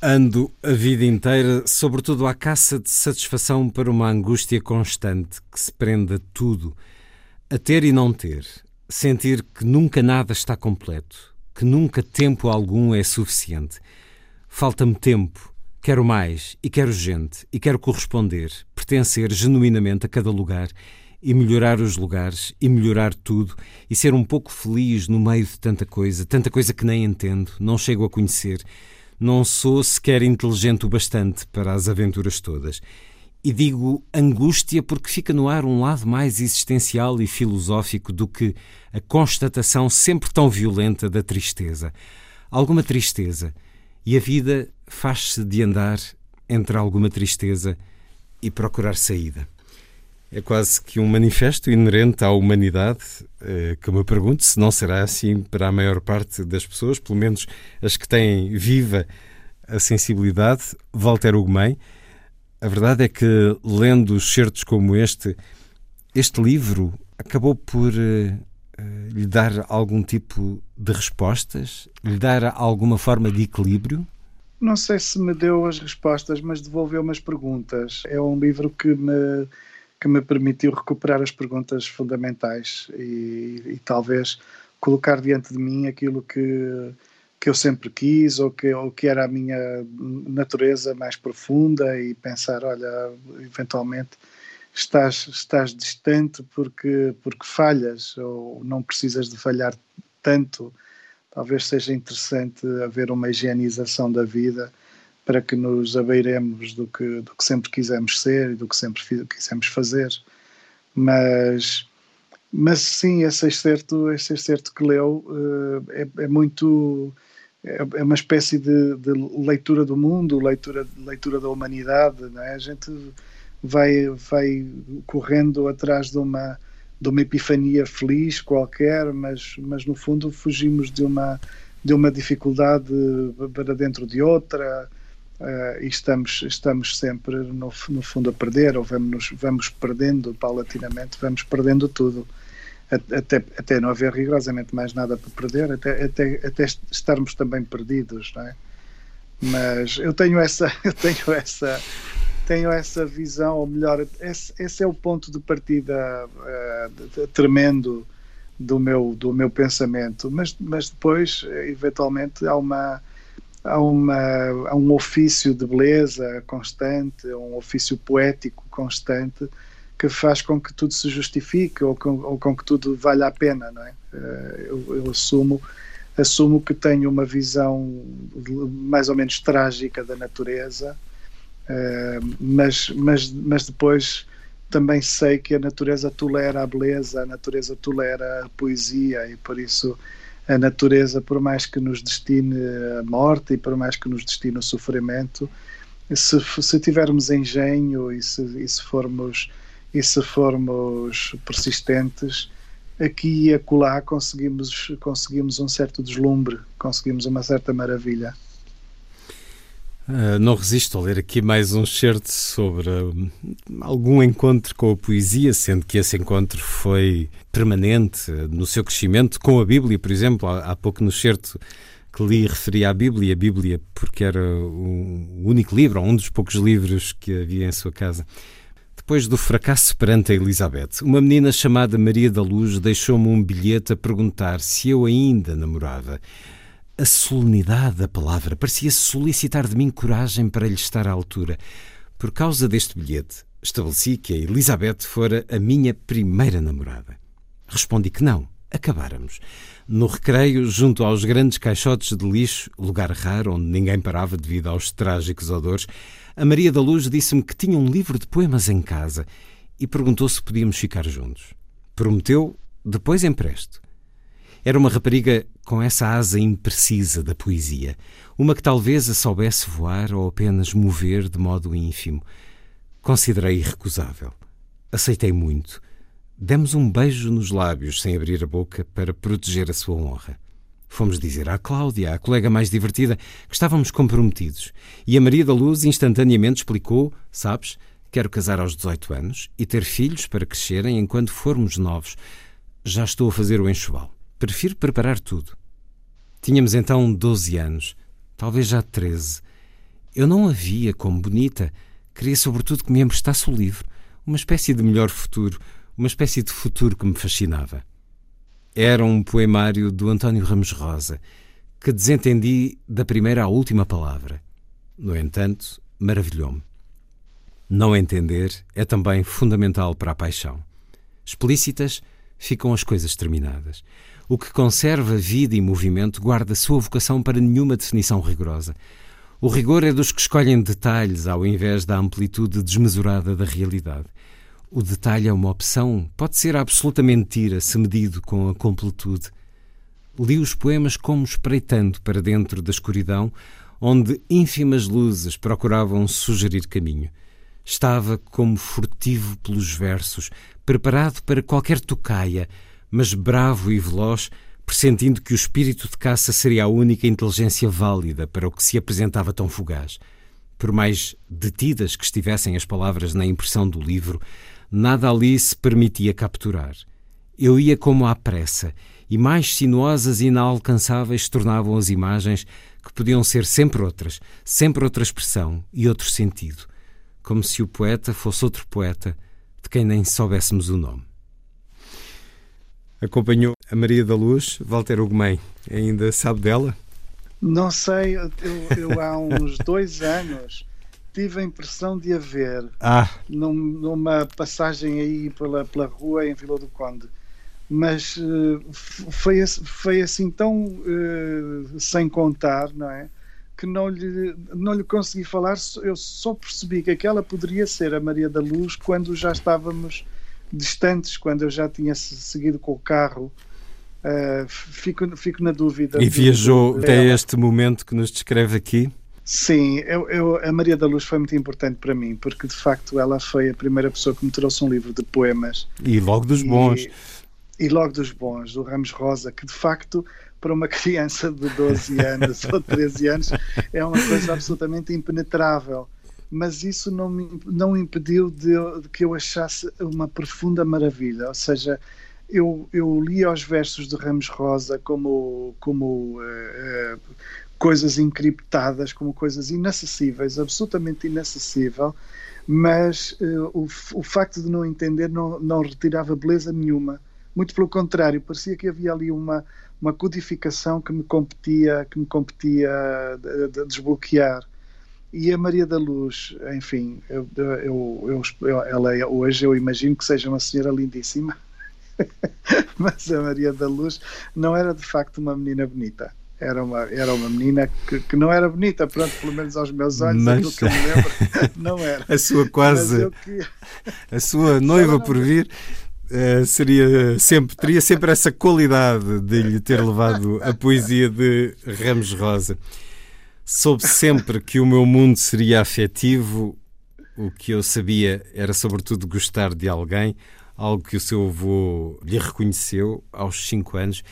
Ando a vida inteira, sobretudo à caça de satisfação para uma angústia constante que se prende a tudo, a ter e não ter, sentir que nunca nada está completo, que nunca tempo algum é suficiente. Falta-me tempo, quero mais e quero gente e quero corresponder, pertencer genuinamente a cada lugar e melhorar os lugares e melhorar tudo e ser um pouco feliz no meio de tanta coisa, tanta coisa que nem entendo, não chego a conhecer não sou sequer inteligente o bastante para as aventuras todas. E digo angústia porque fica no ar um lado mais existencial e filosófico do que a constatação sempre tão violenta da tristeza. Alguma tristeza. E a vida faz-se de andar entre alguma tristeza e procurar saída. É quase que um manifesto inerente à humanidade, eh, que me pergunto se não será assim para a maior parte das pessoas, pelo menos as que têm viva a sensibilidade. Walter Ugumem, a verdade é que, lendo certos como este, este livro acabou por uh, lhe dar algum tipo de respostas, lhe dar alguma forma de equilíbrio? Não sei se me deu as respostas, mas devolveu-me as perguntas. É um livro que me que me permitiu recuperar as perguntas fundamentais e, e talvez colocar diante de mim aquilo que, que eu sempre quis ou que, ou que era a minha natureza mais profunda e pensar, olha, eventualmente estás, estás distante porque, porque falhas ou não precisas de falhar tanto. Talvez seja interessante haver uma higienização da vida para que nos abeiremos do que, do que sempre quisemos ser e do que sempre quisemos fazer. Mas, mas sim, esse excerto, esse excerto que leu uh, é, é, muito. É, é uma espécie de, de, leitura do mundo, leitura, leitura da humanidade. Não é? A gente vai, vai correndo atrás de uma, de uma epifania feliz qualquer, mas, mas no fundo fugimos de uma, de uma dificuldade para dentro de outra Uh, e estamos, estamos sempre, no, no fundo, a perder, ou vamos, vamos perdendo paulatinamente, vamos perdendo tudo, até, até não haver rigorosamente mais nada para perder, até, até, até estarmos também perdidos, não é? Mas eu tenho essa, *laughs* eu tenho essa, tenho essa visão, ou melhor, esse, esse é o ponto de partida uh, tremendo do meu, do meu pensamento, mas, mas depois, eventualmente, há uma há, uma, há um ofício de beleza constante, um ofício poético constante que faz com que tudo se justifique ou com, ou com que tudo valha a pena, não é? Eh, eu, eu, assumo assumo que tenho uma visão mais ou menos trágica da natureza, eh, mas, mas, mas depois também sei que a natureza tolera a beleza, a natureza tolera a poesia e por isso a natureza, por mais que nos destine a morte e por mais que nos destine o sofrimento, se, se tivermos engenho e se, e se formos e se formos persistentes, aqui e acolá conseguimos, conseguimos um certo deslumbre, conseguimos uma certa maravilha. Uh, não resisto a ler aqui mais um certo sobre uh, algum encontro com a poesia, sendo que esse encontro foi permanente no seu crescimento com a Bíblia, por exemplo. Há, há pouco no certo que li referia à Bíblia, a Bíblia porque era o único livro, ou um dos poucos livros que havia em sua casa. Depois do fracasso perante a Elizabeth, uma menina chamada Maria da Luz deixou-me um bilhete a perguntar se eu ainda namorava. A solenidade da palavra parecia solicitar de mim coragem para lhe estar à altura. Por causa deste bilhete, estabeleci que a Elizabeth fora a minha primeira namorada. Respondi que não, acabáramos. No recreio, junto aos grandes caixotes de lixo, lugar raro onde ninguém parava devido aos trágicos odores, a Maria da Luz disse-me que tinha um livro de poemas em casa e perguntou se podíamos ficar juntos. Prometeu, depois empresto. Era uma rapariga com essa asa imprecisa da poesia, uma que talvez a soubesse voar ou apenas mover de modo ínfimo. Considerei irrecusável. Aceitei muito. Demos um beijo nos lábios sem abrir a boca para proteger a sua honra. Fomos dizer à Cláudia, a colega mais divertida, que estávamos comprometidos. E a Maria da Luz instantaneamente explicou: Sabes, quero casar aos 18 anos e ter filhos para crescerem enquanto formos novos. Já estou a fazer o enxoval. Prefiro preparar tudo. Tínhamos então 12 anos, talvez já 13. Eu não a via como bonita. Queria sobretudo que me emprestasse o livro. Uma espécie de melhor futuro, uma espécie de futuro que me fascinava. Era um poemário do António Ramos Rosa, que desentendi da primeira à última palavra. No entanto, maravilhou-me. Não entender é também fundamental para a paixão. Explícitas ficam as coisas terminadas. O que conserva vida e movimento guarda sua vocação para nenhuma definição rigorosa. O rigor é dos que escolhem detalhes ao invés da amplitude desmesurada da realidade. O detalhe é uma opção, pode ser absoluta mentira se medido com a completude. Li os poemas como espreitando para dentro da escuridão, onde ínfimas luzes procuravam sugerir caminho. Estava como furtivo pelos versos, preparado para qualquer tocaia, mas bravo e veloz, pressentindo que o espírito de caça seria a única inteligência válida para o que se apresentava tão fugaz. Por mais detidas que estivessem as palavras na impressão do livro, nada ali se permitia capturar. Eu ia como à pressa, e mais sinuosas e inalcançáveis tornavam as imagens que podiam ser sempre outras, sempre outra expressão e outro sentido, como se o poeta fosse outro poeta de quem nem soubéssemos o nome. Acompanhou a Maria da Luz, Walter Ugumem, ainda sabe dela? Não sei, eu, eu há uns *laughs* dois anos tive a impressão de a ver ah. num, numa passagem aí pela, pela rua em Vila do Conde. Mas uh, foi, foi assim tão uh, sem contar, não é? Que não lhe, não lhe consegui falar, eu só percebi que aquela poderia ser a Maria da Luz quando já estávamos distantes, quando eu já tinha seguido com o carro. Uh, fico, fico na dúvida. E viajou até este momento que nos descreve aqui? Sim, eu, eu, a Maria da Luz foi muito importante para mim, porque de facto ela foi a primeira pessoa que me trouxe um livro de poemas. E logo dos bons. E, e logo dos bons, do Ramos Rosa, que de facto, para uma *laughs* criança de 12 anos ou 13 anos, é uma coisa absolutamente impenetrável. Mas isso não me não impediu de, de que eu achasse uma profunda maravilha. Ou seja, eu, eu li os versos do Ramos Rosa como, como uh, coisas encriptadas como coisas inacessíveis, absolutamente inacessível, mas uh, o, o, facto de não entender não, não retirava beleza nenhuma. Muito pelo contrário, parecia que havia ali uma, uma codificação que me competia, que me competia de, de desbloquear. E a Maria da Luz, enfim, eu, eu, eu, ela é, hoje eu imagino que seja uma senhora lindíssima, *laughs* mas a Maria da Luz não era de facto uma menina bonita era uma, era uma menina que, que não era bonita, pronto, pelo menos aos meus olhos, Mas... aquilo que eu me lembro, *laughs* não era. A sua quase, que... a sua noiva por vir uh, seria sempre, teria sempre essa qualidade de lhe ter levado a poesia de Ramos Rosa. Soube sempre que o meu mundo seria afetivo, o que eu sabia era sobretudo gostar de alguém, algo que o seu avô lhe reconheceu aos cinco anos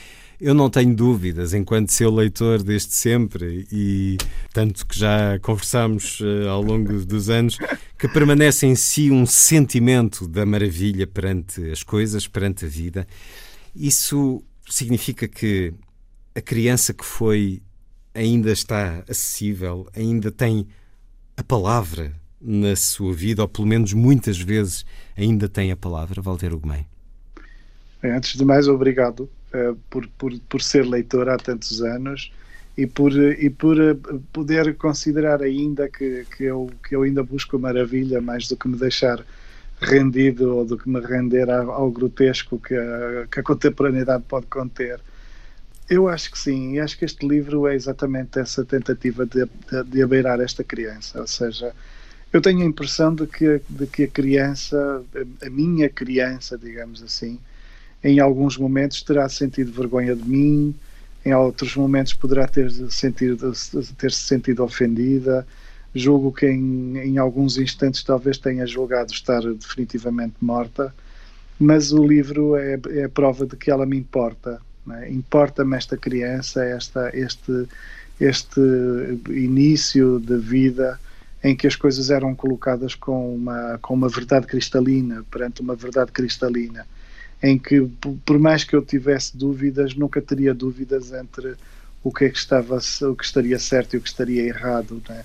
eu não tenho dúvidas, enquanto seu leitor desde sempre, e tanto que já conversamos uh, ao longo dos anos, que permanece em si um sentimento da maravilha perante as coisas, perante a vida. Isso significa que a criança que foi ainda está acessível, ainda tem a palavra na sua vida, ou pelo menos muitas vezes ainda tem a palavra, Walter Ugumem. Antes de mais, obrigado uh, por, por, por ser leitor há tantos anos e por, e por uh, poder considerar ainda que, que, eu, que eu ainda busco a maravilha mais do que me deixar rendido ou do que me render ao, ao grotesco que a, que a contemporaneidade pode conter. Eu acho que sim, e acho que este livro é exatamente essa tentativa de, de, de abeirar esta criança, ou seja, eu tenho a impressão de que, de que a criança, a minha criança, digamos assim, em alguns momentos terá sentido vergonha de mim, em outros momentos poderá ter sentido ter se sentido ofendida. Julgo que em, em alguns instantes talvez tenha julgado estar definitivamente morta. mas o livro é, é a prova de que ela me importa. É? Importa-me esta criança, esta, este, este início de vida em que as coisas eram colocadas com uma, com uma verdade cristalina, perante uma verdade cristalina, em que, por mais que eu tivesse dúvidas, nunca teria dúvidas entre o que é que estava, o que estaria certo e o que estaria errado, né?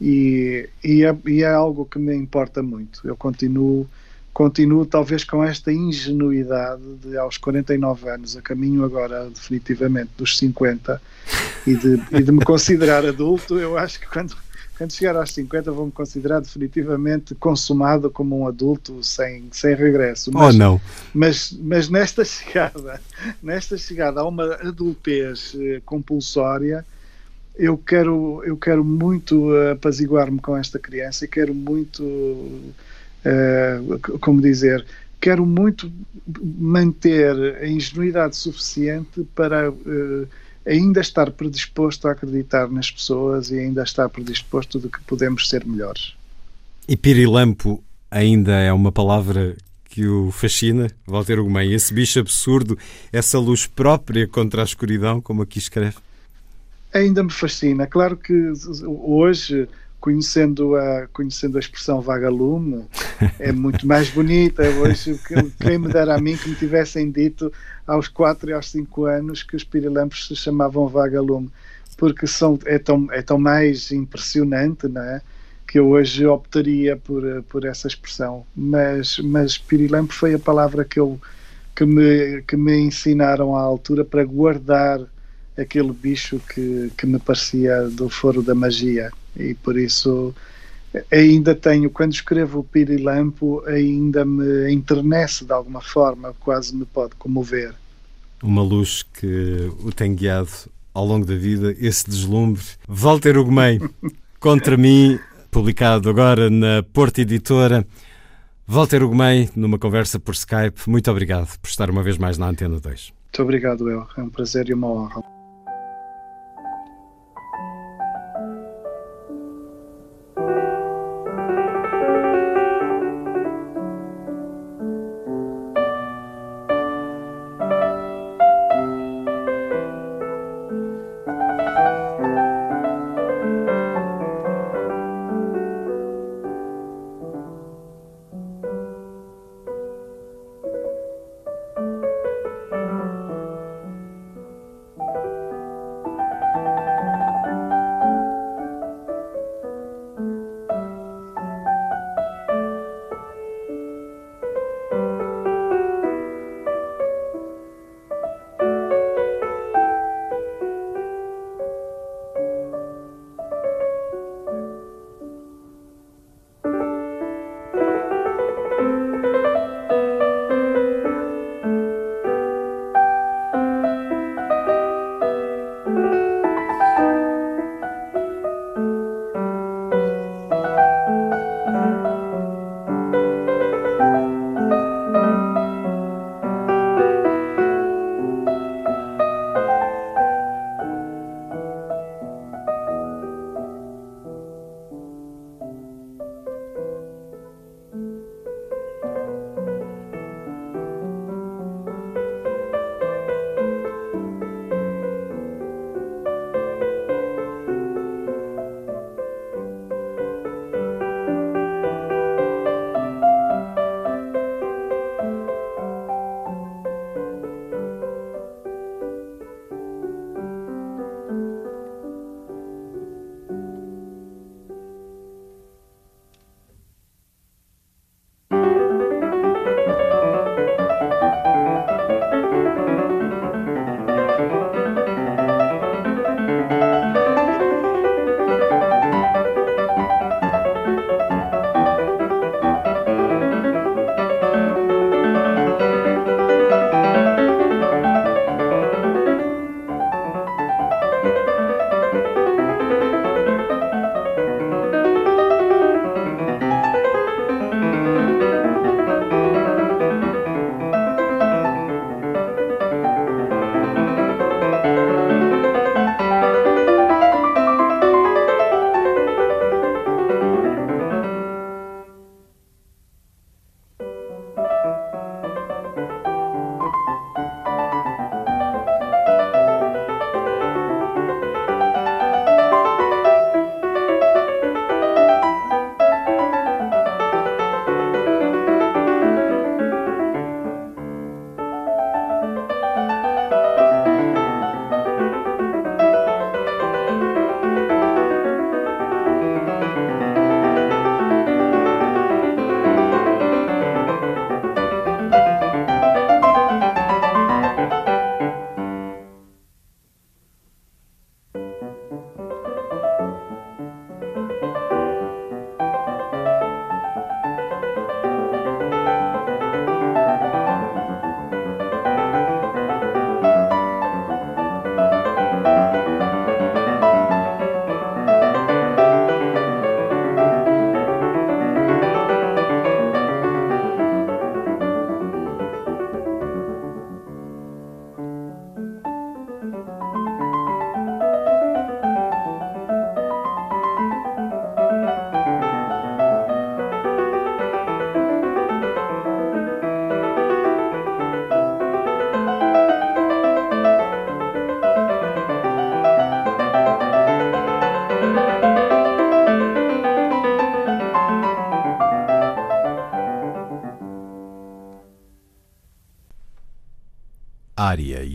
E, e, é, e é algo que me importa muito. Eu continuo continuo talvez com esta ingenuidade de aos 49 anos, a caminho agora definitivamente dos 50 e de, e de me considerar adulto, eu acho que quando, quando chegar aos 50 vou-me considerar definitivamente consumado como um adulto sem, sem regresso. Mas, oh não! Mas, mas nesta chegada, nesta chegada a uma adultez eh, compulsória, eu quero, eu quero muito apaziguar-me com esta criança e quero muito como dizer, quero muito manter a ingenuidade suficiente para uh, ainda estar predisposto a acreditar nas pessoas e ainda estar predisposto de que podemos ser melhores. E pirilampo ainda é uma palavra que o fascina, Walter Ugumem, esse bicho absurdo, essa luz própria contra a escuridão, como aqui escreve? Ainda me fascina. Claro que hoje conhecendo a, conhecendo a expressão vagalume, é muito mais bonita. Hoje, quem me dera a mim que me tivessem dito aos 4 e aos 5 anos que os pirilampos se chamavam vagalume, porque são, é, tão, é tão mais impressionante, não é? Que eu hoje optaria por, por essa expressão. Mas, mas pirilampo foi a palavra que, eu, que, me, que me ensinaram à altura para guardar aquele bicho que, que me parecia do foro da magia e por isso ainda tenho, quando escrevo o Pirilampo, ainda me enternece de alguma forma, quase me pode comover. Uma luz que o tem guiado ao longo da vida, esse deslumbre. Walter Ugumem, *laughs* Contra mim, publicado agora na Porta Editora. Walter Ugumem, numa conversa por Skype, muito obrigado por estar uma vez mais na Antena 2. Muito obrigado, eu. É um prazer e uma honra.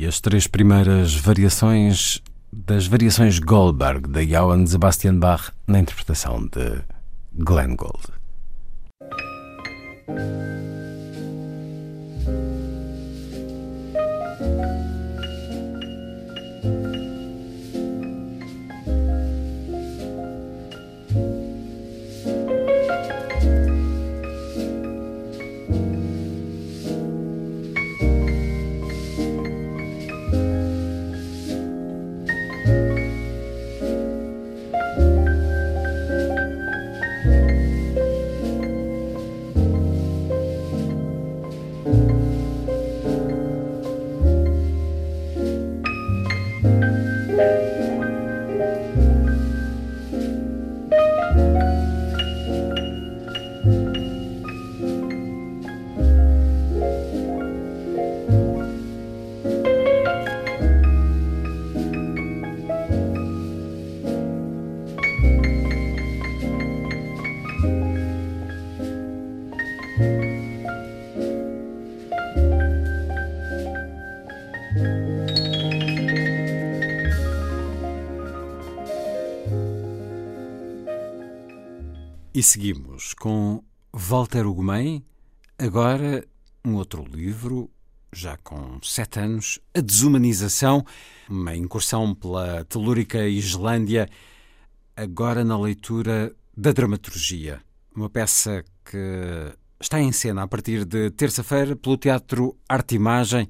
As três primeiras variações das variações Goldberg de Johann Sebastian Bach na interpretação de Glenn Gould. Seguimos com Walter Ugumem, agora um outro livro, já com sete anos, A Desumanização, uma incursão pela telúrica Islândia, agora na leitura da dramaturgia. Uma peça que está em cena a partir de terça-feira pelo Teatro Arte Imagem,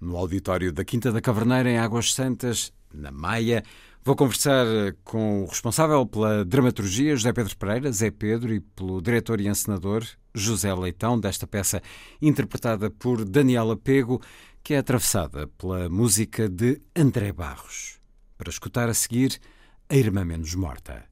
no auditório da Quinta da Caverneira, em Águas Santas, na Maia. Vou conversar com o responsável pela dramaturgia, José Pedro Pereira, Zé Pedro, e pelo diretor e encenador, José Leitão, desta peça interpretada por Daniela Pego, que é atravessada pela música de André Barros. Para escutar a seguir, A Irmã Menos Morta.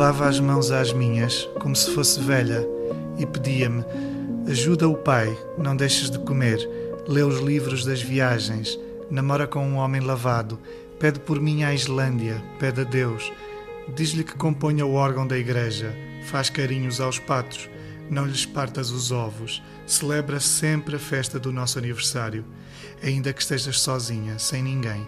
Levava as mãos às minhas, como se fosse velha, e pedia-me: Ajuda o pai, não deixes de comer. Lê os livros das viagens. Namora com um homem lavado. Pede por mim à Islândia. Pede a Deus. Diz-lhe que componha o órgão da igreja. Faz carinhos aos patos. Não lhes partas os ovos. Celebra sempre a festa do nosso aniversário. Ainda que estejas sozinha, sem ninguém.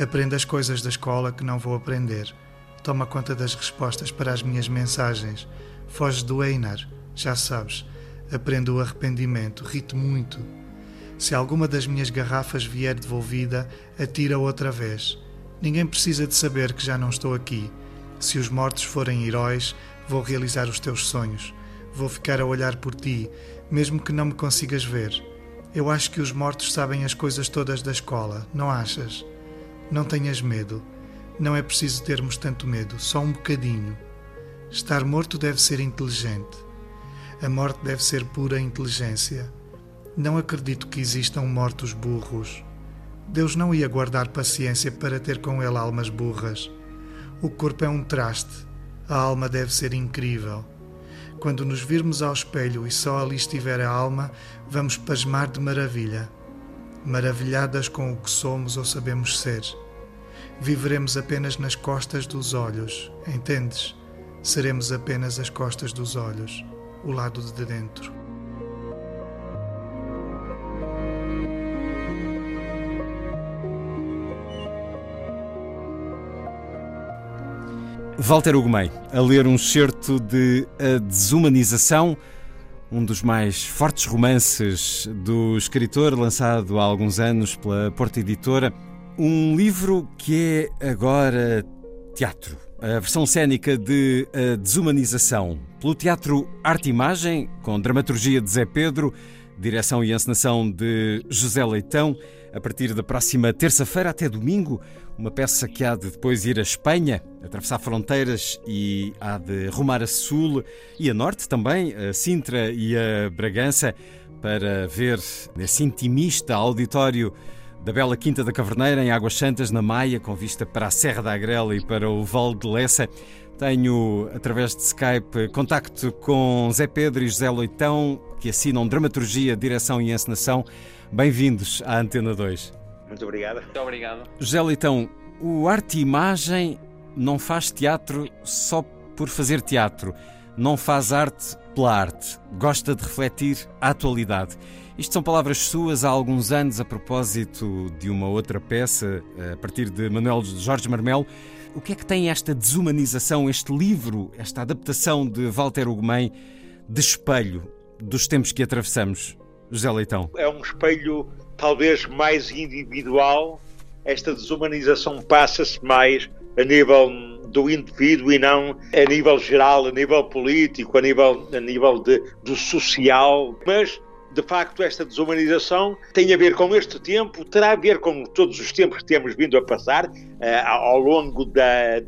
Aprenda as coisas da escola que não vou aprender. Toma conta das respostas para as minhas mensagens. Foge do Einar, já sabes. Aprenda o arrependimento, rite muito. Se alguma das minhas garrafas vier devolvida, atira outra vez. Ninguém precisa de saber que já não estou aqui. Se os mortos forem heróis, vou realizar os teus sonhos. Vou ficar a olhar por ti, mesmo que não me consigas ver. Eu acho que os mortos sabem as coisas todas da escola, não achas? Não tenhas medo. Não é preciso termos tanto medo, só um bocadinho. Estar morto deve ser inteligente. A morte deve ser pura inteligência. Não acredito que existam mortos burros. Deus não ia guardar paciência para ter com ele almas burras. O corpo é um traste, a alma deve ser incrível. Quando nos virmos ao espelho e só ali estiver a alma, vamos pasmar de maravilha, maravilhadas com o que somos ou sabemos ser viveremos apenas nas costas dos olhos, entendes? Seremos apenas as costas dos olhos, o lado de dentro. Walter Ugumem, a ler um excerto de A Desumanização, um dos mais fortes romances do escritor, lançado há alguns anos pela Porta Editora. Um livro que é agora teatro. A versão cênica de A Desumanização, pelo Teatro Arte Imagem, com dramaturgia de Zé Pedro, direção e encenação de José Leitão, a partir da próxima terça-feira até domingo, uma peça que há de depois ir à Espanha, atravessar fronteiras e há de rumar a sul e a norte também, a Sintra e a Bragança, para ver nesse intimista auditório da Bela Quinta da Caverneira, em Águas Santas, na Maia, com vista para a Serra da Agrela e para o Val de Lessa. Tenho, através de Skype, contacto com Zé Pedro e José Leitão, que assinam dramaturgia, direção e encenação. Bem-vindos à Antena 2. Muito obrigado. Muito obrigado. José Leitão, o arte e imagem não faz teatro só por fazer teatro. Não faz arte pela arte. Gosta de refletir a atualidade. Isto são palavras suas há alguns anos a propósito de uma outra peça, a partir de Manuel Jorge Marmelo. O que é que tem esta desumanização, este livro, esta adaptação de Walter Ugumem de espelho dos tempos que atravessamos, José Leitão? É um espelho talvez mais individual. Esta desumanização passa-se mais a nível do indivíduo e não a nível geral, a nível político, a nível, a nível de, do social. Mas de facto, esta desumanização tem a ver com este tempo, terá a ver com todos os tempos que temos vindo a passar uh, ao longo da,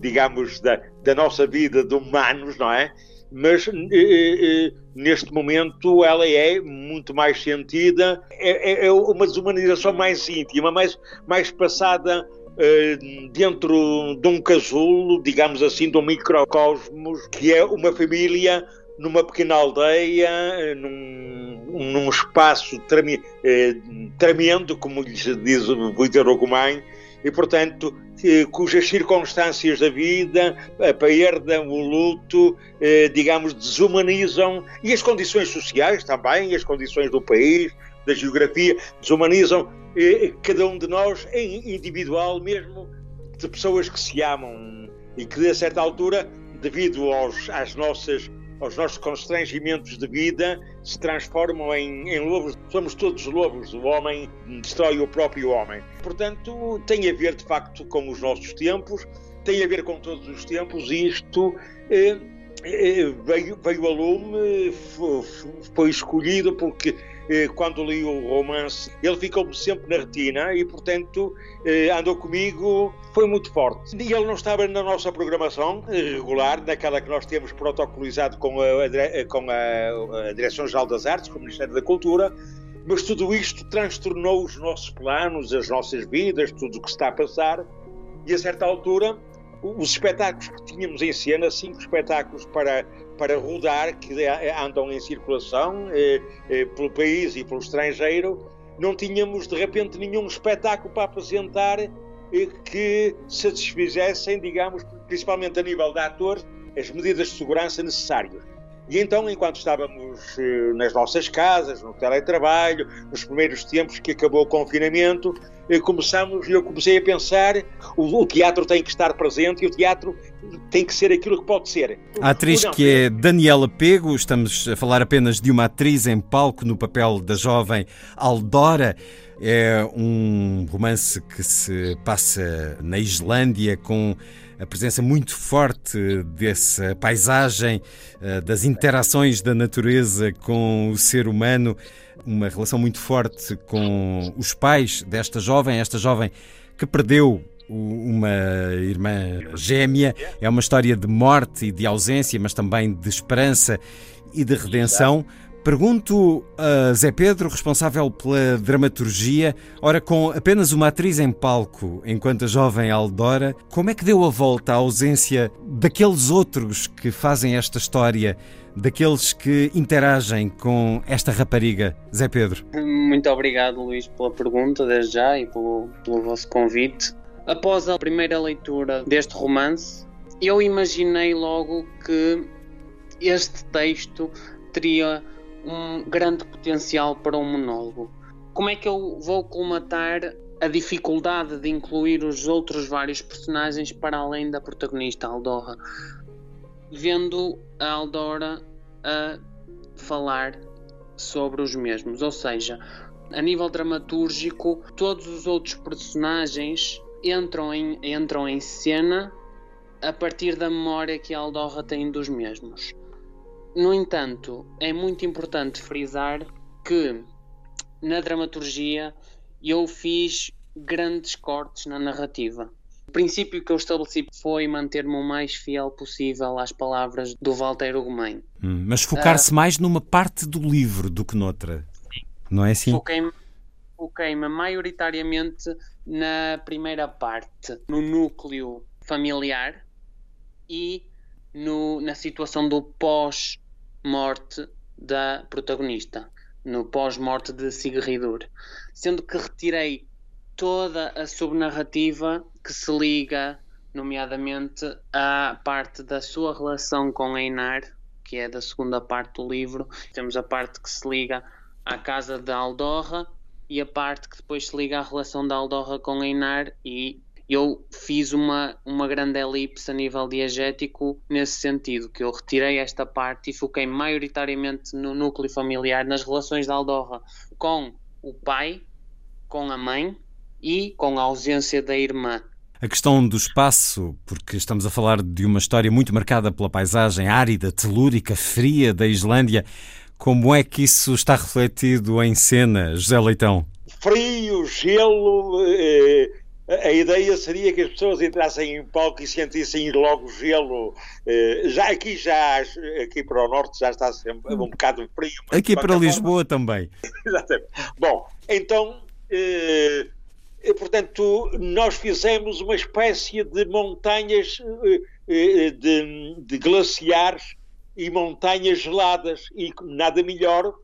digamos, da, da, nossa vida de humanos, não é? Mas uh, uh, neste momento ela é muito mais sentida, é, é, é uma desumanização mais íntima, mais, mais passada dentro de um casulo, digamos assim, de um microcosmos, que é uma família numa pequena aldeia, num, num espaço treme, eh, tremendo, como lhe diz o Vitor Ogumãe, e portanto, eh, cujas circunstâncias da vida, a perda, o luto, eh, digamos, desumanizam, e as condições sociais também, as condições do país, da geografia, desumanizam eh, cada um de nós em individual mesmo, de pessoas que se amam e que, a certa altura, devido aos, às nossas os nossos constrangimentos de vida se transformam em, em, lobos. Somos todos lobos. O homem destrói o próprio homem. Portanto, tem a ver de facto com os nossos tempos, tem a ver com todos os tempos e isto. Eh, eh, veio, veio a lume, foi, foi escolhido porque quando li o romance, ele ficou-me sempre na retina e, portanto, eh, andou comigo, foi muito forte. E ele não estava na nossa programação eh, regular, naquela que nós temos protocolizado com a, com a, a Direção-Geral das Artes, com o Ministério da Cultura, mas tudo isto transtornou os nossos planos, as nossas vidas, tudo o que está a passar, e a certa altura os espetáculos que tínhamos em cena, cinco espetáculos para, para rodar, que andam em circulação eh, eh, pelo país e pelo estrangeiro, não tínhamos de repente nenhum espetáculo para apresentar eh, que satisfizessem, digamos, principalmente a nível de atores, as medidas de segurança necessárias. E então, enquanto estávamos eh, nas nossas casas, no teletrabalho, nos primeiros tempos que acabou o confinamento, eh, começamos, eu comecei a pensar, o, o, teatro tem que estar presente e o teatro tem que ser aquilo que pode ser. A atriz que é Daniela Pego, estamos a falar apenas de uma atriz em palco no papel da jovem Aldora. É um romance que se passa na Islândia com a presença muito forte dessa paisagem, eh, das interações da natureza com o ser humano, uma relação muito forte com os pais desta jovem, esta jovem que perdeu uma irmã gêmea. É uma história de morte e de ausência, mas também de esperança e de redenção. Pergunto a Zé Pedro, responsável pela dramaturgia, ora com apenas uma atriz em palco, enquanto a jovem Aldora, como é que deu a volta à ausência daqueles outros que fazem esta história, daqueles que interagem com esta rapariga? Zé Pedro. Muito obrigado, Luís, pela pergunta, desde já, e pelo, pelo vosso convite. Após a primeira leitura deste romance, eu imaginei logo que este texto teria um grande potencial para um monólogo. Como é que eu vou colmatar a dificuldade de incluir os outros vários personagens para além da protagonista Aldorra? Vendo a Aldora a falar sobre os mesmos, ou seja, a nível dramatúrgico, todos os outros personagens entram em, entram em cena a partir da memória que a Aldorra tem dos mesmos. No entanto, é muito importante frisar que na dramaturgia eu fiz grandes cortes na narrativa. O princípio que eu estabeleci foi manter-me o mais fiel possível às palavras do Walter Ugumem. Hum, mas focar-se uh, mais numa parte do livro do que noutra. Sim. Não é assim? Foquei-me foquei maioritariamente na primeira parte, no núcleo familiar e no, na situação do pós morte da protagonista, no pós-morte de Sigridur, sendo que retirei toda a subnarrativa que se liga, nomeadamente, à parte da sua relação com Einar, que é da segunda parte do livro. Temos a parte que se liga à casa de Aldorra e a parte que depois se liga à relação da Aldorra com Einar e eu fiz uma, uma grande elipse a nível diegético nesse sentido, que eu retirei esta parte e foquei maioritariamente no núcleo familiar, nas relações da Aldorra com o pai, com a mãe e com a ausência da irmã. A questão do espaço, porque estamos a falar de uma história muito marcada pela paisagem árida, telúrica, fria da Islândia. Como é que isso está refletido em cena, José Leitão? Frio, gelo, eh, a ideia seria que as pessoas entrassem em palco e sentissem logo gelo. Eh, já aqui já aqui para o norte já está sempre um bocado frio. Aqui para Lisboa forma... também. *laughs* Exatamente. Bom, então, eh, portanto, nós fizemos uma espécie de montanhas eh, de, de glaciares e montanhas geladas e nada melhor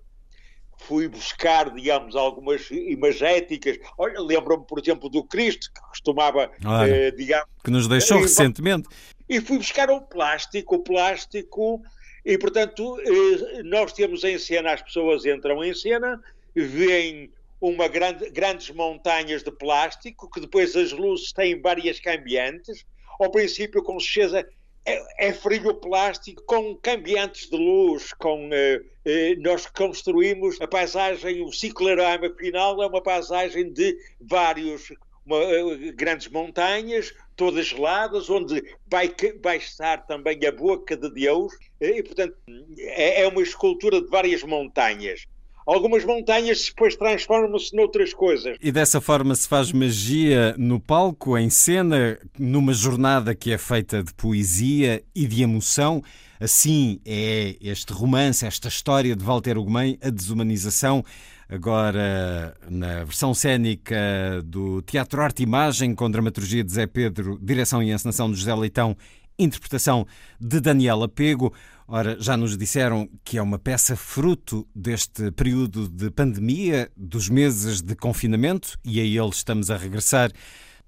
fui buscar, digamos, algumas imagéticas. Olha, lembro-me, por exemplo, do Cristo, que costumava, eh, digamos... Que nos deixou eh, recentemente. E fui buscar o plástico, o plástico, e, portanto, eh, nós temos em cena, as pessoas entram em cena, veem uma grande, grandes montanhas de plástico, que depois as luzes têm várias cambiantes, ao princípio com certeza é, é frio plástico com cambiantes de luz, com eh, eh, nós construímos a paisagem, o ciclorama final é uma paisagem de vários uma, eh, grandes montanhas, todas geladas, onde vai, vai estar também a boca de Deus, e portanto é, é uma escultura de várias montanhas. Algumas montanhas depois transformam-se noutras coisas. E dessa forma se faz magia no palco, em cena, numa jornada que é feita de poesia e de emoção. Assim é este romance, esta história de Walter Ugumem, a desumanização, agora na versão cênica do Teatro Arte Imagem, com dramaturgia de Zé Pedro, direção e encenação de José Leitão, interpretação de Daniela Pego. Ora, já nos disseram que é uma peça fruto deste período de pandemia, dos meses de confinamento, e a ele estamos a regressar.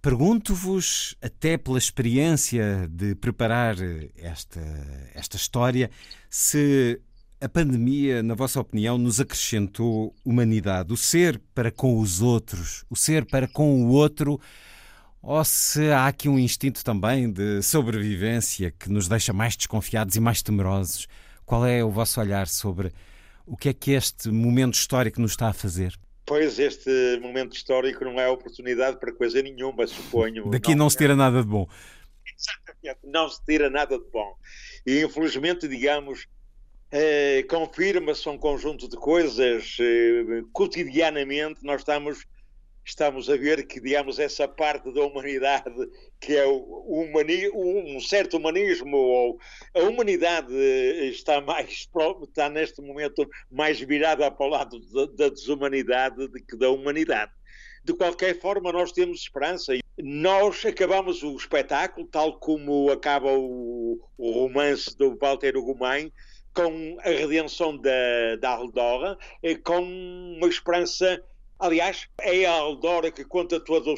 Pergunto-vos, até pela experiência de preparar esta, esta história, se a pandemia, na vossa opinião, nos acrescentou humanidade, o ser para com os outros, o ser para com o outro ou se há aqui um instinto também de sobrevivência que nos deixa mais desconfiados e mais temerosos? Qual é o vosso olhar sobre o que é que este momento histórico nos está a fazer? Pois este momento histórico não é oportunidade para coisa nenhuma, suponho. Daqui não, não se tira nada de bom. Exatamente, não se tira nada de bom. E infelizmente, digamos, eh, confirma-se um conjunto de coisas. Eh, cotidianamente nós estamos estamos a ver que, digamos, essa parte da humanidade que é um certo humanismo, ou a humanidade está mais está neste momento mais virada para o lado da, da desumanidade do que da humanidade. De qualquer forma, nós temos esperança. Nós acabamos o espetáculo, tal como acaba o, o romance do Walter Ugumem, com a redenção da, da Aldora, eh, com uma esperança Aliás, é a Aldora que conta, todo,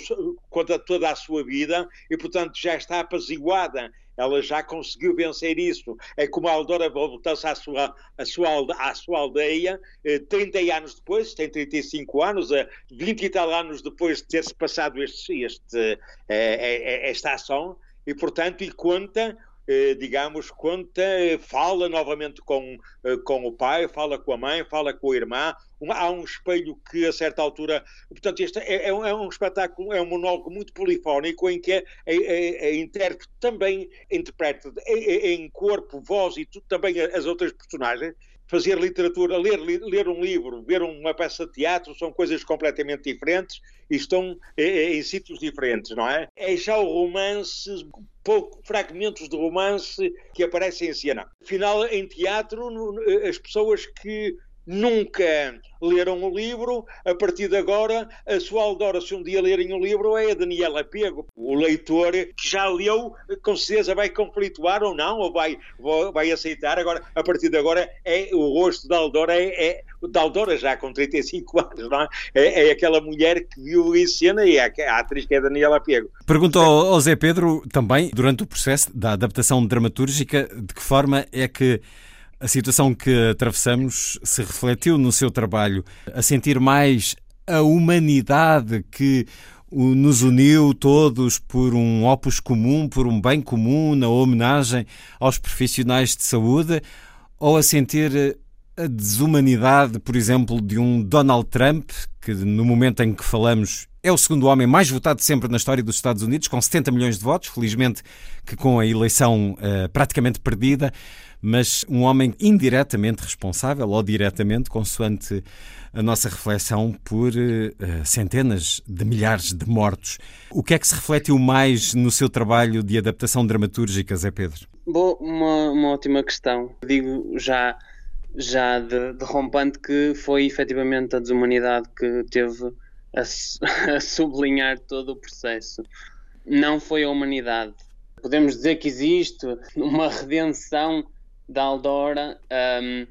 conta toda a sua vida e, portanto, já está apaziguada. Ela já conseguiu vencer isso. É como a Aldora voltasse à sua, à sua, à sua aldeia 30 eh, anos depois, tem 35 anos, 20 eh, e tal anos depois de ter-se passado este, este, eh, esta ação, e, portanto, e conta eh, digamos, conta, fala novamente com, eh, com o pai, fala com a mãe, fala com a irmã. há um espelho que, a certa altura. Portanto, este é, é, um, é um espetáculo, é um monólogo muito polifónico em que a, a, a intérprete também interpreta em corpo, voz e tudo, também as outras personagens fazer literatura, ler, ler um livro, ver uma peça de teatro, são coisas completamente diferentes e estão em sítios diferentes, não é? É já o romance, pouco fragmentos de romance que aparecem em cena. Afinal, em teatro, as pessoas que nunca leram o livro, a partir de agora, a sua Aldora, se um dia lerem o livro, é a Daniela Pego. O leitor que já leu, com certeza vai conflituar ou não, ou vai, vai aceitar. Agora, a partir de agora, é, o rosto da Aldora é, é da Aldora já com 35 anos, não é? é? é aquela mulher que viu em cena e é a atriz que é a Daniela Pego. Pergunto ao, ao Zé Pedro também, durante o processo da adaptação dramatúrgica, de que forma é que a situação que atravessamos se refletiu no seu trabalho a sentir mais a humanidade que nos uniu todos por um opus comum, por um bem comum, na homenagem aos profissionais de saúde, ou a sentir a desumanidade, por exemplo, de um Donald Trump, que no momento em que falamos é o segundo homem mais votado sempre na história dos Estados Unidos, com 70 milhões de votos, felizmente que com a eleição uh, praticamente perdida, mas um homem indiretamente responsável ou diretamente, consoante a nossa reflexão, por uh, centenas de milhares de mortos. O que é que se refletiu mais no seu trabalho de adaptação dramatúrgica, Zé Pedro? Bom, uma, uma ótima questão. Digo já, já de, de rompante que foi efetivamente a desumanidade que teve a, *laughs* a sublinhar todo o processo. Não foi a humanidade. Podemos dizer que existe uma redenção da Aldora. Um,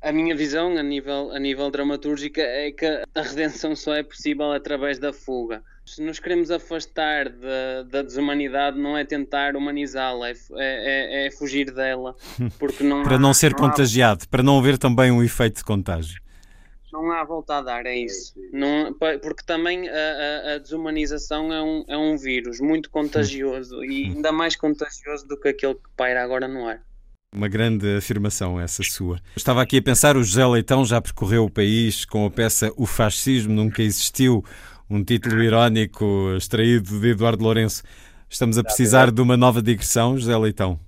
a minha visão a nível, a nível dramatúrgica é que a redenção só é possível através da fuga. Se nos queremos afastar da, da desumanidade, não é tentar humanizá-la, é, é, é, fugir dela. *laughs* Porque não para há, não ser não contagiado, há... para não haver também um efeito de contágio. Não há volta a dar, é isso. Não, porque também a, a, a desumanização é um, é um vírus muito contagioso e ainda mais contagioso do que aquele que paira agora no ar. Uma grande afirmação essa sua. Estava aqui a pensar, o José Leitão já percorreu o país com a peça O Fascismo Nunca Existiu, um título irónico extraído de Eduardo Lourenço. Estamos a precisar de uma nova digressão, José Leitão?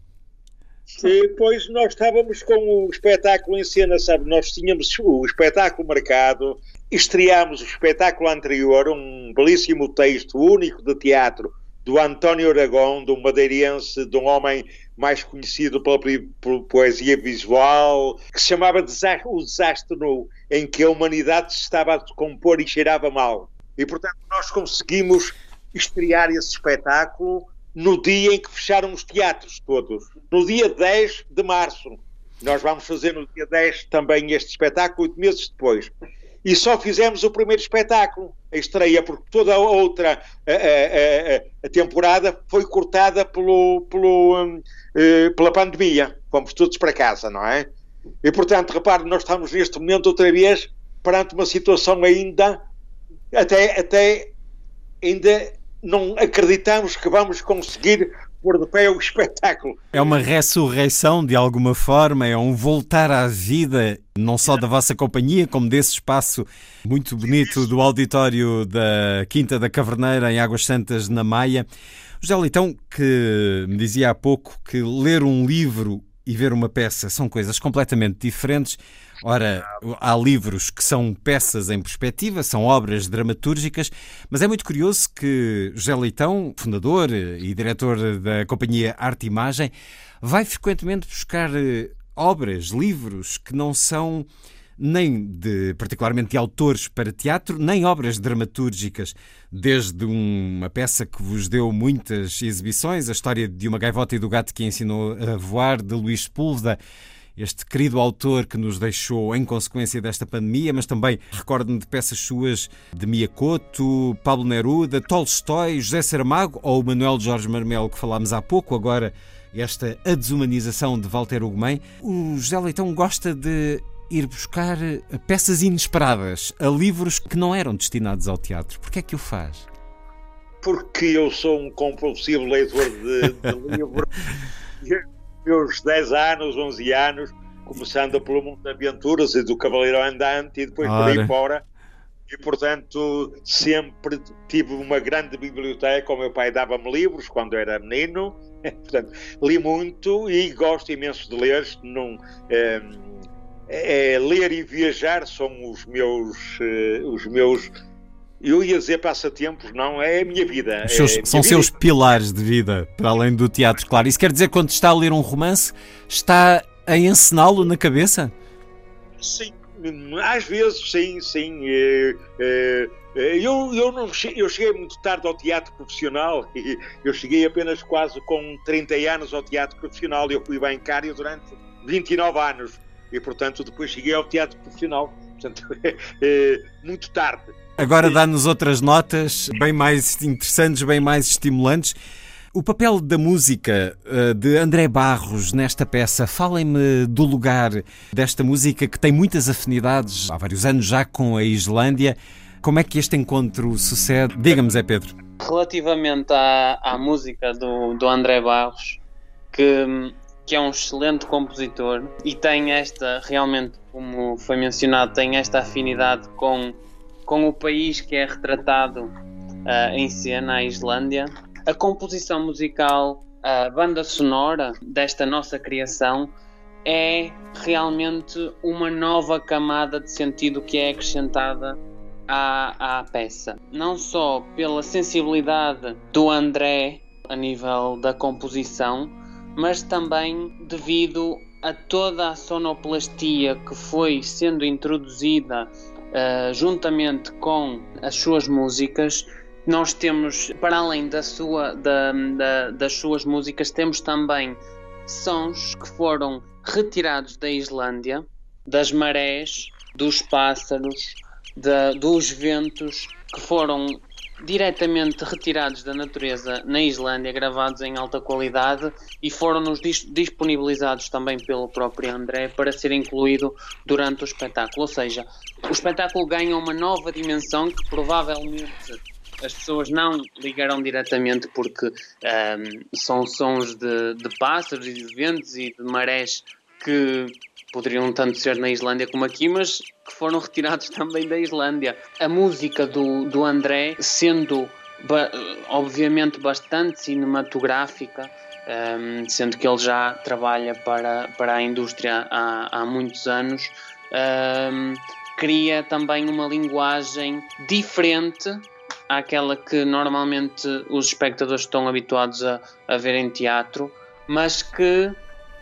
Depois nós estávamos com o espetáculo em cena, sabe? Nós tínhamos o espetáculo marcado, estreámos o espetáculo anterior, um belíssimo texto único de teatro do António Aragão, de um madeirense, de um homem mais conhecido pela, pela poesia visual, que se chamava O Desastre Nu, em que a humanidade se estava a decompor e cheirava mal. E, portanto, nós conseguimos estrear esse espetáculo no dia em que fecharam os teatros todos, no dia 10 de março. Nós vamos fazer no dia 10 também este espetáculo, oito meses depois e só fizemos o primeiro espetáculo, a estreia, porque toda a outra a, a, a, temporada foi cortada pelo, pelo, um, uh, pela pandemia. Fomos todos para casa, não é? E portanto, repare, nós estamos neste momento outra vez perante uma situação ainda até, até ainda não acreditamos que vamos conseguir pôr de pé o *laughs* espetáculo. É uma ressurreição de alguma forma, é um voltar à vida, não só da vossa companhia, como desse espaço muito bonito do auditório da Quinta da Caverneira em Águas Santas, na Maia. José Leitão, que me dizia há pouco que ler um livro e ver uma peça são coisas completamente diferentes. Ora, há livros que são peças em perspectiva, são obras dramatúrgicas, mas é muito curioso que José Leitão, fundador e diretor da companhia Arte Imagem, vai frequentemente buscar eh, obras, livros que não são nem de particularmente de autores para teatro, nem obras dramatúrgicas, desde uma peça que vos deu muitas exibições, a história de uma gaivota e do gato que ensinou a voar, de Luís Sepúlveda, este querido autor que nos deixou em consequência desta pandemia, mas também recordo-me de peças suas de Miyakoto, Pablo Neruda, Tolstói, José Saramago ou Manuel Jorge Marmelo, que falámos há pouco, agora esta a desumanização de Walter Ugumem. O José Leitão gosta de ir buscar peças inesperadas a livros que não eram destinados ao teatro. Por que é que o faz? Porque eu sou um compulsivo leitor de, de *laughs* livros. Meus 10 anos, 11 anos, começando pelo Mundo de Aventuras e do Cavaleiro Andante e depois Ora. por aí fora. E, portanto, sempre tive uma grande biblioteca. O meu pai dava-me livros quando era menino. *laughs* portanto, li muito e gosto imenso de ler. Não, é, é, ler e viajar são os meus, uh, os meus eu ia dizer passatempos, não, é a minha vida. É seus, minha são vida. seus pilares de vida, para além do teatro, claro. Isso quer dizer que quando está a ler um romance, está a encená-lo na cabeça? Sim, às vezes sim, sim. É, é, eu, eu, não, eu cheguei muito tarde ao teatro profissional. *laughs* Eu cheguei apenas quase com 30 anos ao teatro profissional. Eu fui bancário durante 29 anos. E, portanto, depois cheguei ao teatro profissional. *laughs* Portanto, é, *laughs* muito tarde. Agora dá-nos outras notas bem mais interessantes, bem mais estimulantes. O papel da música eh, de André Barros nesta peça, falem-me do lugar desta música que tem muitas afinidades há vários anos já com a Islândia. Como é que este encontro sucede? Diga-me, Zé Pedro. Relativamente à, à música do, do André Barros, que, que é um excelente compositor e tem esta, realmente, como foi mencionado, tem esta afinidade com com o país que é retratado uh, em cena, a Islândia. A composição musical, a banda sonora desta nossa criação é realmente uma nova camada de sentido que é acrescentada à, à peça. Não só pela sensibilidade do André a nível da composição, mas também devido a toda a sonoplastia que foi sendo introduzida uh, juntamente com as suas músicas, nós temos, para além da sua, da, da, das suas músicas, temos também sons que foram retirados da Islândia, das marés, dos pássaros, da, dos ventos, que foram diretamente retirados da natureza na Islândia, gravados em alta qualidade e foram-nos disponibilizados também pelo próprio André para ser incluído durante o espetáculo. Ou seja, o espetáculo ganha uma nova dimensão que provavelmente as pessoas não ligarão diretamente porque um, são sons de, de pássaros e de ventos e de marés que poderiam tanto ser na Islândia como aqui, mas que foram *laughs* retirados também da Islândia. A música do, do André, sendo ba obviamente bastante cinematográfica, um, sendo que ele já trabalha para, para a indústria há, há muitos anos, um, cria também uma linguagem diferente àquela que normalmente os espectadores estão habituados a, a ver em teatro, mas que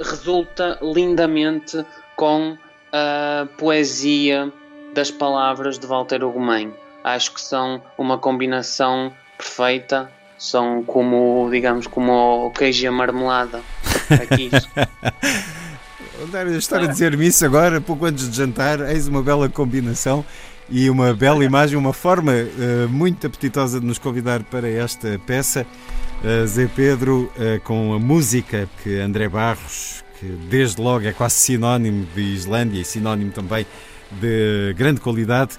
resulta lindamente com a poesia das palavras de Walter Ugumem. Acho que são uma combinação perfeita, são como, digamos, como o queijo e a marmelada. Aqui. *laughs* Estar a dizer-me isso agora, pouco antes de jantar, eis uma bela combinação e uma bela imagem, uma forma uh, muito apetitosa de nos convidar para esta peça. Uh, Zé Pedro, uh, com a música que André Barros, que desde logo é quase sinónimo de Islândia e sinónimo também de grande qualidade.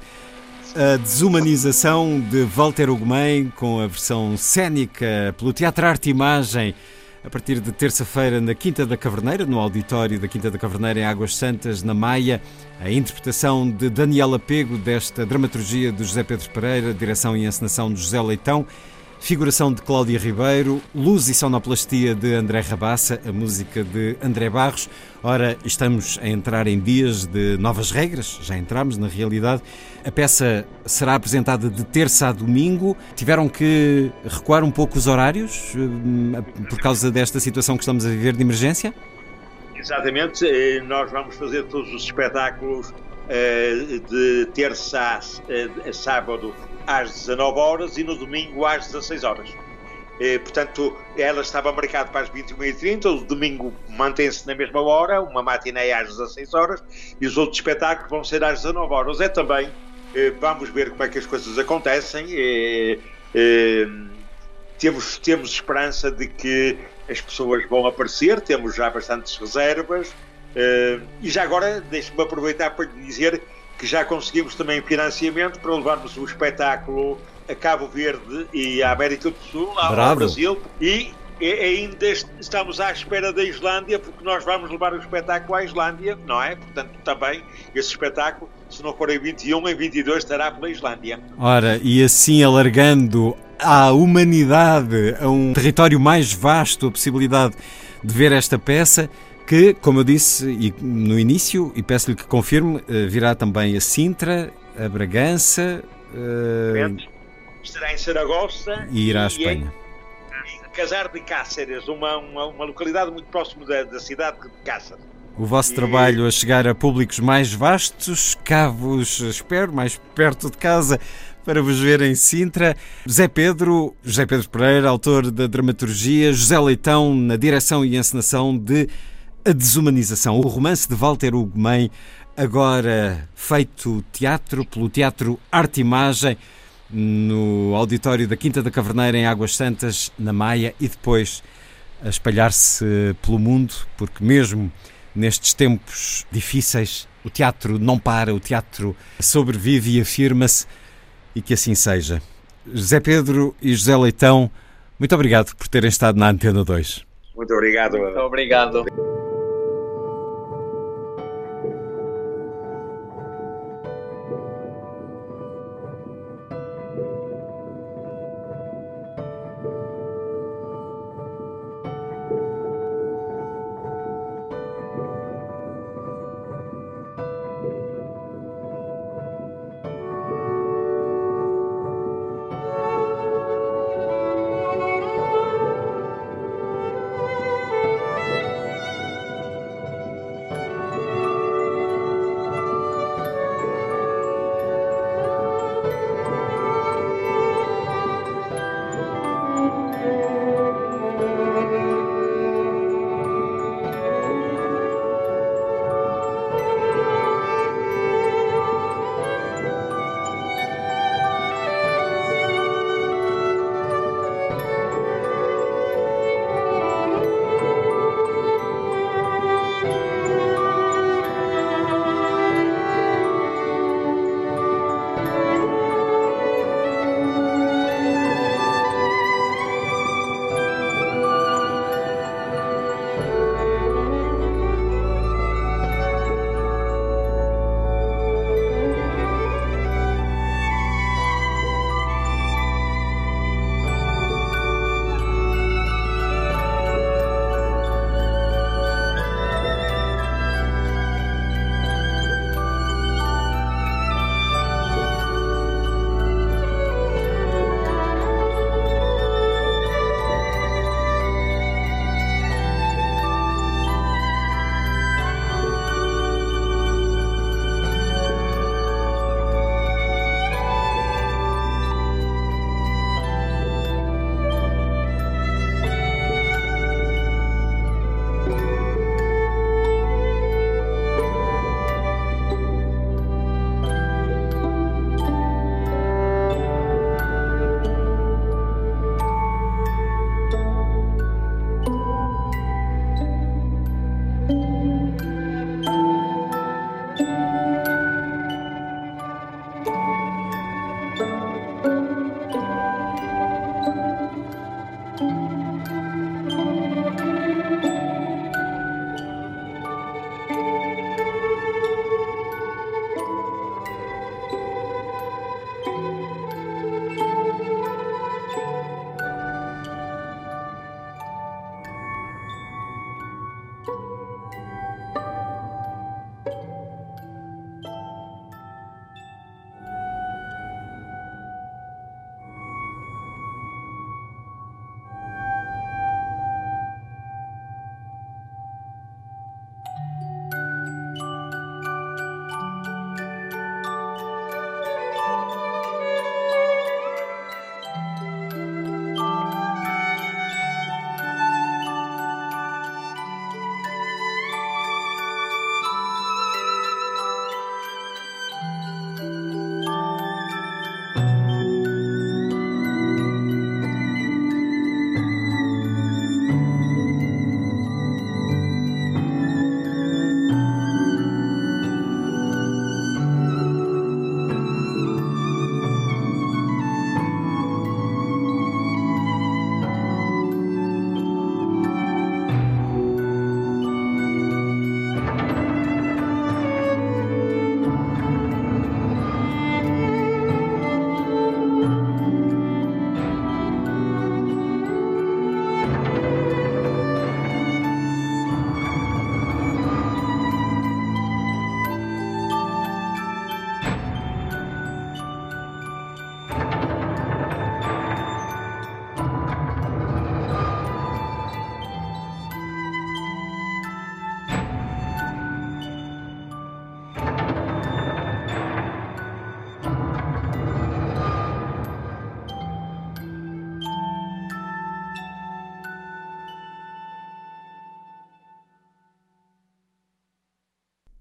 A desumanização de Walter Ugumem com a versão cénica pelo Teatro Arte e Imagem a partir de terça-feira na Quinta da Caverneira, no auditório da Quinta da Caverneira em Águas Santas, na Maia. A interpretação de Daniela Pego desta dramaturgia de José Pedro Pereira, direção e encenação de José Leitão. Figuração de Cláudia Ribeiro, luz e sonoplastia de André Rabassa, a música de André Barros. Ora, estamos a entrar em dias de novas regras, já entramos na realidade. A peça será apresentada de terça a domingo. Tiveram que recuar um pouco os horários eh, por causa desta situação que estamos a viver de emergência? Exatamente, eh, nós vamos fazer todos os espetáculos eh, de terça a sábado às 19 horas e no domingo às 16 horas. E, portanto, ela estava marcada para as 21h30, o domingo mantém-se na mesma hora, uma matineia às 16 horas, e os outros espetáculos vão ser às 19 horas. É também, eh, vamos ver como é que as coisas acontecem. Eh, eh, temos, temos esperança de que as pessoas vão aparecer, temos já bastantes reservas. e já agora, deixe-me aproveitar para lhe dizer que já conseguimos também financiamento para levarmos o espetáculo a Cabo Verde e à América do Sul, ao Brasil, e ainda estamos à espera da Islândia, porque nós vamos levar o espetáculo à Islândia, não é? Portanto, também esse espetáculo, se não for em 21, em 22 estará pela Islândia. Ora, e assim alargando à humanidade, a um território mais vasto, a possibilidade de ver esta peça, que, como eu disse no início, e peço-lhe que confirme, eh, virá também a Sintra, a Bragança. Uh... Estará em Saragossa e irá à Espanha. Em Casar de Cáceres, uma, uma, uma localidade muito próxima da, da cidade de Cáceres. O vosso e... trabalho a chegar a públicos mais vastos, cá-vos espero, mais perto de casa, para vos ver em Sintra. José Pedro, José Pedro Pereira, autor da dramaturgia, José Leitão, na direção e encenação de a Desumanização, o romance de Walter Ugumem, agora feito teatro pelo Teatro Arte Imagem, no auditório da Quinta da Caverneira, em Águas Santas, na Maia, e depois a espalhar-se pelo mundo, porque mesmo nestes tempos difíceis, o teatro não para, o teatro sobrevive e afirma-se, e que assim seja. José Pedro e José Leitão, muito obrigado por terem estado na Antena 2. Muito obrigado. Muito obrigado.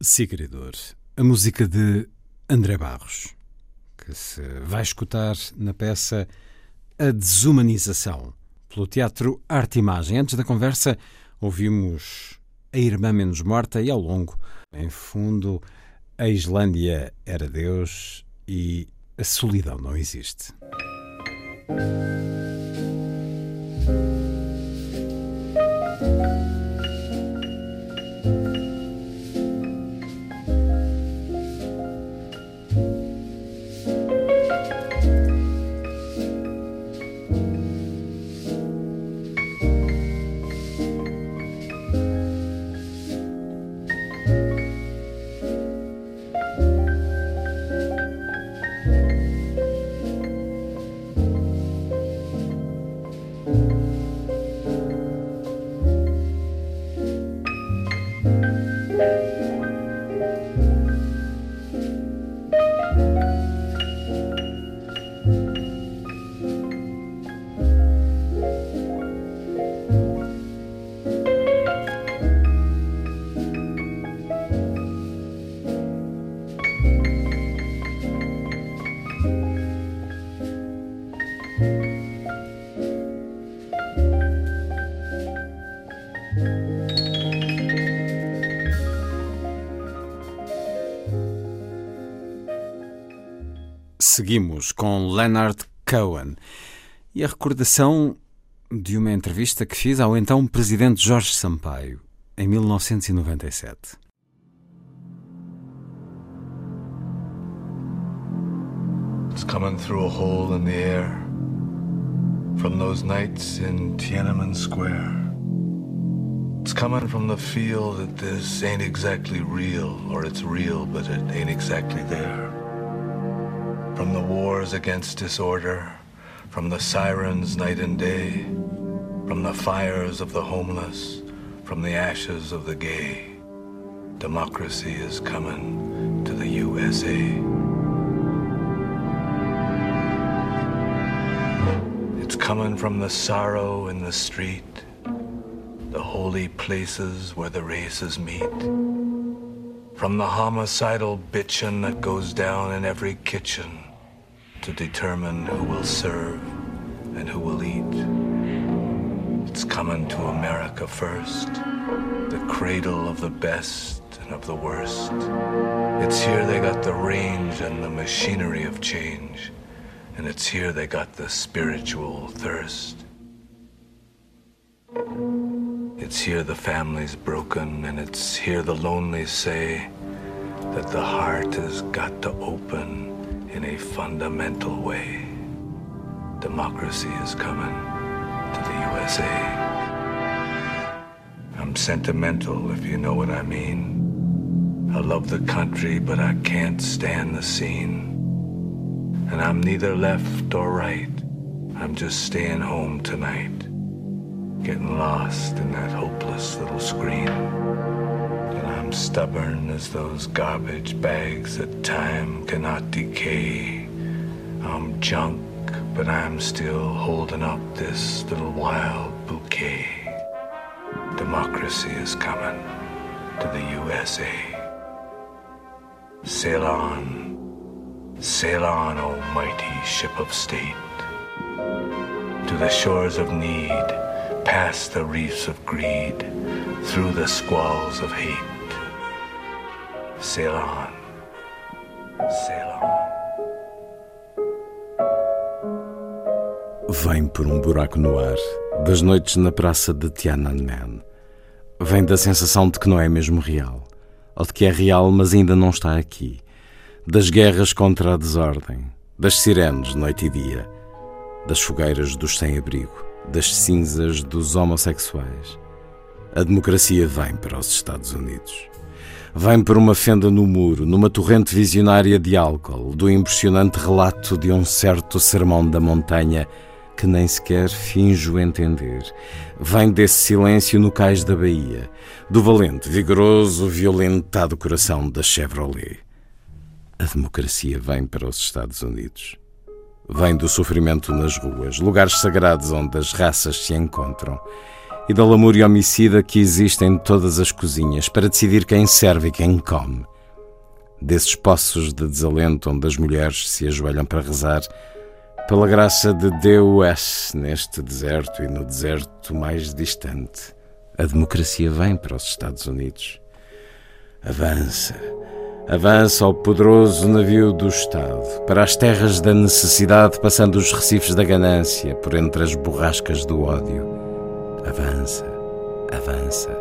Sigridor, a música de André Barros, que se vai escutar na peça A Desumanização, pelo Teatro Arte Imagem. Antes da conversa, ouvimos A Irmã Menos Morta e ao longo, em fundo, A Islândia era Deus e a solidão não existe. Seguimos com Leonard Cohen e a recordação de uma entrevista que fiz ao então presidente Jorge Sampaio em 1997. It's coming through a hole in the air from those nights in Tiananmen Square. It's coming from the feel that this ain't exactly real, or it's real, but it ain't exactly there. From the wars against disorder, from the sirens night and day, from the fires of the homeless, from the ashes of the gay. Democracy is coming to the USA. It's coming from the sorrow in the street, the holy places where the races meet. From the homicidal bitchin' that goes down in every kitchen to determine who will serve and who will eat. It's coming to America first, the cradle of the best and of the worst. It's here they got the range and the machinery of change, and it's here they got the spiritual thirst. It's here the family's broken, and it's here the lonely say that the heart has got to open in a fundamental way. Democracy is coming to the USA. I'm sentimental, if you know what I mean. I love the country, but I can't stand the scene. And I'm neither left or right. I'm just staying home tonight, getting lost in that hopeless little screen. Stubborn as those garbage bags that time cannot decay. I'm junk, but I'm still holding up this little wild bouquet. Democracy is coming to the USA. Sail on, sail on, O mighty ship of state, to the shores of need, past the reefs of greed, through the squalls of hate. Sail on. Vem por um buraco no ar, das noites na praça de Tiananmen. Vem da sensação de que não é mesmo real, ou de que é real, mas ainda não está aqui. Das guerras contra a desordem, das sirenes noite e dia, das fogueiras dos sem-abrigo, das cinzas dos homossexuais. A democracia vem para os Estados Unidos. Vem por uma fenda no muro, numa torrente visionária de álcool, do impressionante relato de um certo sermão da montanha que nem sequer finjo entender. Vem desse silêncio no cais da Bahia, do valente, vigoroso, violentado coração da Chevrolet. A democracia vem para os Estados Unidos. Vem do sofrimento nas ruas, lugares sagrados onde as raças se encontram. E da lamúria homicida que existe em todas as cozinhas para decidir quem serve e quem come. Desses poços de desalento onde as mulheres se ajoelham para rezar, pela graça de Deus, neste deserto e no deserto mais distante, a democracia vem para os Estados Unidos. Avança, avança ao poderoso navio do Estado, para as terras da necessidade, passando os recifes da ganância, por entre as borrascas do ódio. Avança, avança.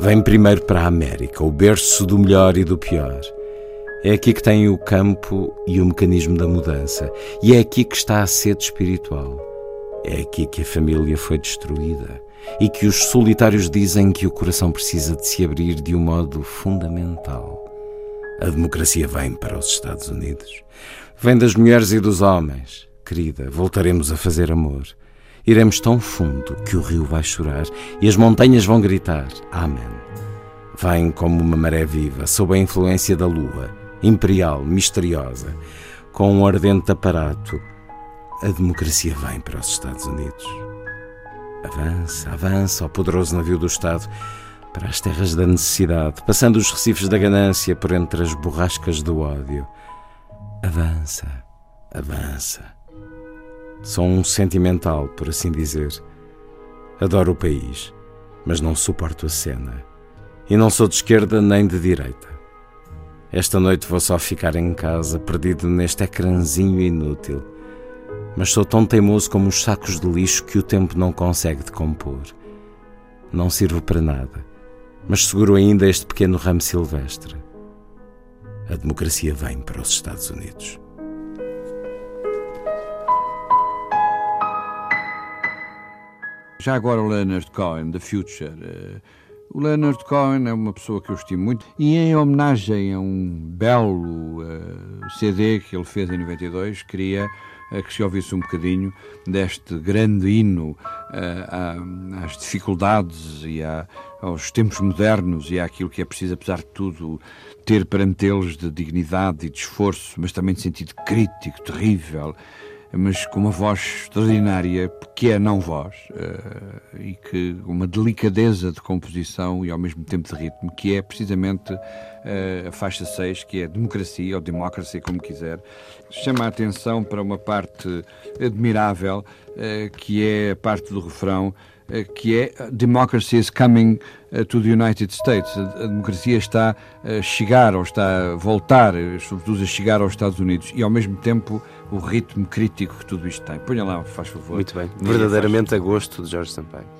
Vem primeiro para a América, o berço do melhor e do pior. É aqui que tem o campo e o mecanismo da mudança, e é aqui que está a sede espiritual. É aqui que a família foi destruída e que os solitários dizem que o coração precisa de se abrir de um modo fundamental. A democracia vem para os Estados Unidos. Vem das mulheres e dos homens. Querida, voltaremos a fazer amor. Iremos tão fundo que o rio vai chorar e as montanhas vão gritar: Amém. Vem como uma maré viva, sob a influência da lua imperial, misteriosa, com um ardente aparato, a democracia vem para os Estados Unidos. Avança, avança, ó poderoso navio do Estado, para as terras da necessidade, passando os recifes da ganância por entre as borrascas do ódio. Avança, avança. Sou um sentimental, por assim dizer. Adoro o país, mas não suporto a cena. E não sou de esquerda nem de direita. Esta noite vou só ficar em casa, perdido neste ecrãzinho inútil. Mas sou tão teimoso como os sacos de lixo que o tempo não consegue decompor. Não sirvo para nada, mas seguro ainda este pequeno ramo silvestre. A democracia vem para os Estados Unidos. Já agora o Leonard Cohen, The Future. Uh o Leonard Cohen é uma pessoa que eu estimo muito e em homenagem a um belo uh, CD que ele fez em 92, queria uh, que se ouvisse um bocadinho deste grande hino uh, às dificuldades e à, aos tempos modernos e àquilo que é preciso, apesar de tudo, ter perante eles de dignidade e de esforço, mas também de sentido crítico, terrível mas com uma voz extraordinária, que é não voz, uh, e que uma delicadeza de composição e ao mesmo tempo de ritmo, que é precisamente uh, a faixa 6, que é democracia, ou democracy, como quiser, chama a atenção para uma parte admirável, uh, que é a parte do refrão, que é Democracy is coming to the United States. A, democracia está a chegar, ou está a voltar, sobretudo a chegar aos Estados Unidos, e ao mesmo tempo o ritmo crítico que tudo isto tem. Ponha lá, faz favor. Muito bem. Verdadeiramente a gosto de Jorge Sampaio.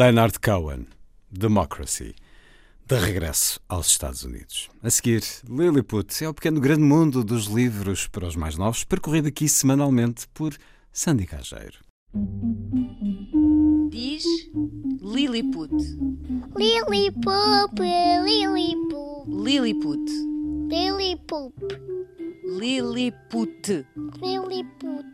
Leonard Cohen, Democracy, de regresso aos Estados Unidos. A seguir, Lilliput é o pequeno grande mundo dos livros para os mais novos, percorrido aqui semanalmente por Sandy Cageiro. Diz Lilliput. Lilliput, Lilliput. Lilliput. Lilliput. Lilliput. Lilliput.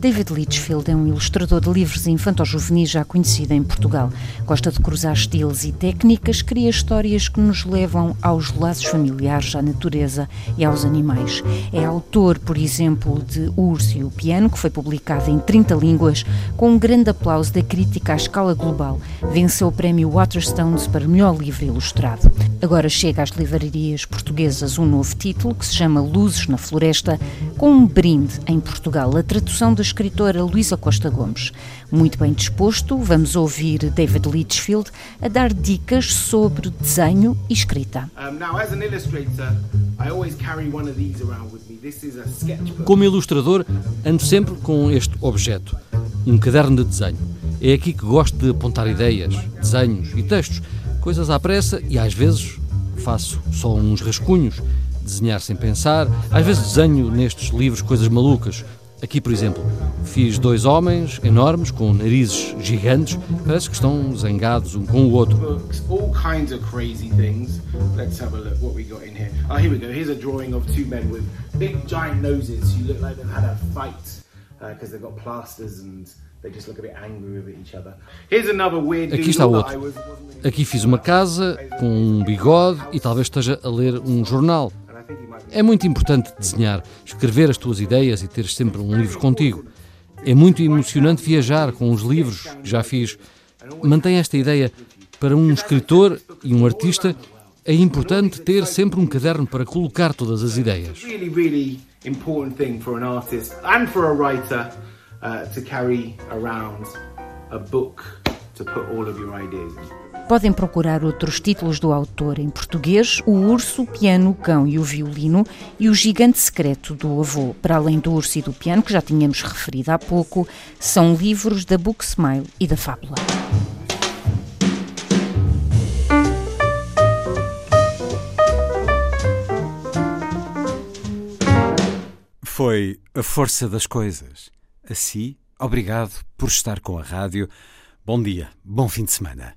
David Litchfield é um ilustrador de livros infanto-juvenis já conhecido em Portugal. Gosta de cruzar estilos e técnicas, cria histórias que nos levam aos laços familiares, à natureza e aos animais. É autor, por exemplo, de Urso e o Piano, que foi publicado em 30 línguas, com um grande aplauso da crítica à escala global. Venceu o prémio Waterstones para melhor livro ilustrado. Agora chega às livrarias portuguesas um novo título que se chama Luzes na Floresta, com um brinde em Portugal. A tradução das escritora Luísa Costa Gomes. Muito bem disposto, vamos ouvir David Litchfield a dar dicas sobre desenho e escrita. Como ilustrador, ando sempre com este objeto, um caderno de desenho. É aqui que gosto de apontar ideias, desenhos e textos, coisas à pressa e às vezes faço só uns rascunhos, desenhar sem pensar. Às vezes desenho nestes livros coisas malucas, Aqui, por exemplo, fiz dois homens enormes com narizes gigantes, parece que estão zangados um com o outro. All kinds of crazy things. Let's have a look what we got in here. Here we go. Here's a drawing of two men with big giant noses who look like they've had a fight because they've got plasters and they just look a bit angry with each other. Here's another weird Aqui está outro. Aqui fiz uma casa com um bigode e talvez esteja a ler um jornal. É muito importante desenhar, escrever as tuas ideias e ter sempre um livro contigo. É muito emocionante viajar com os livros que já fiz. Mantém esta ideia. Para um escritor e um artista, é importante ter sempre um caderno para colocar todas as ideias. uh, a book to put all of your ideas in. Podem procurar outros títulos do autor em português: O Urso, o Piano, o Cão e o Violino e O Gigante Secreto do Avô. Para além do Urso e do Piano, que já tínhamos referido há pouco, são livros da Book Smile e da Fábula. Foi a força das coisas. Assim, obrigado por estar com a rádio. Bom dia, bom fim de semana.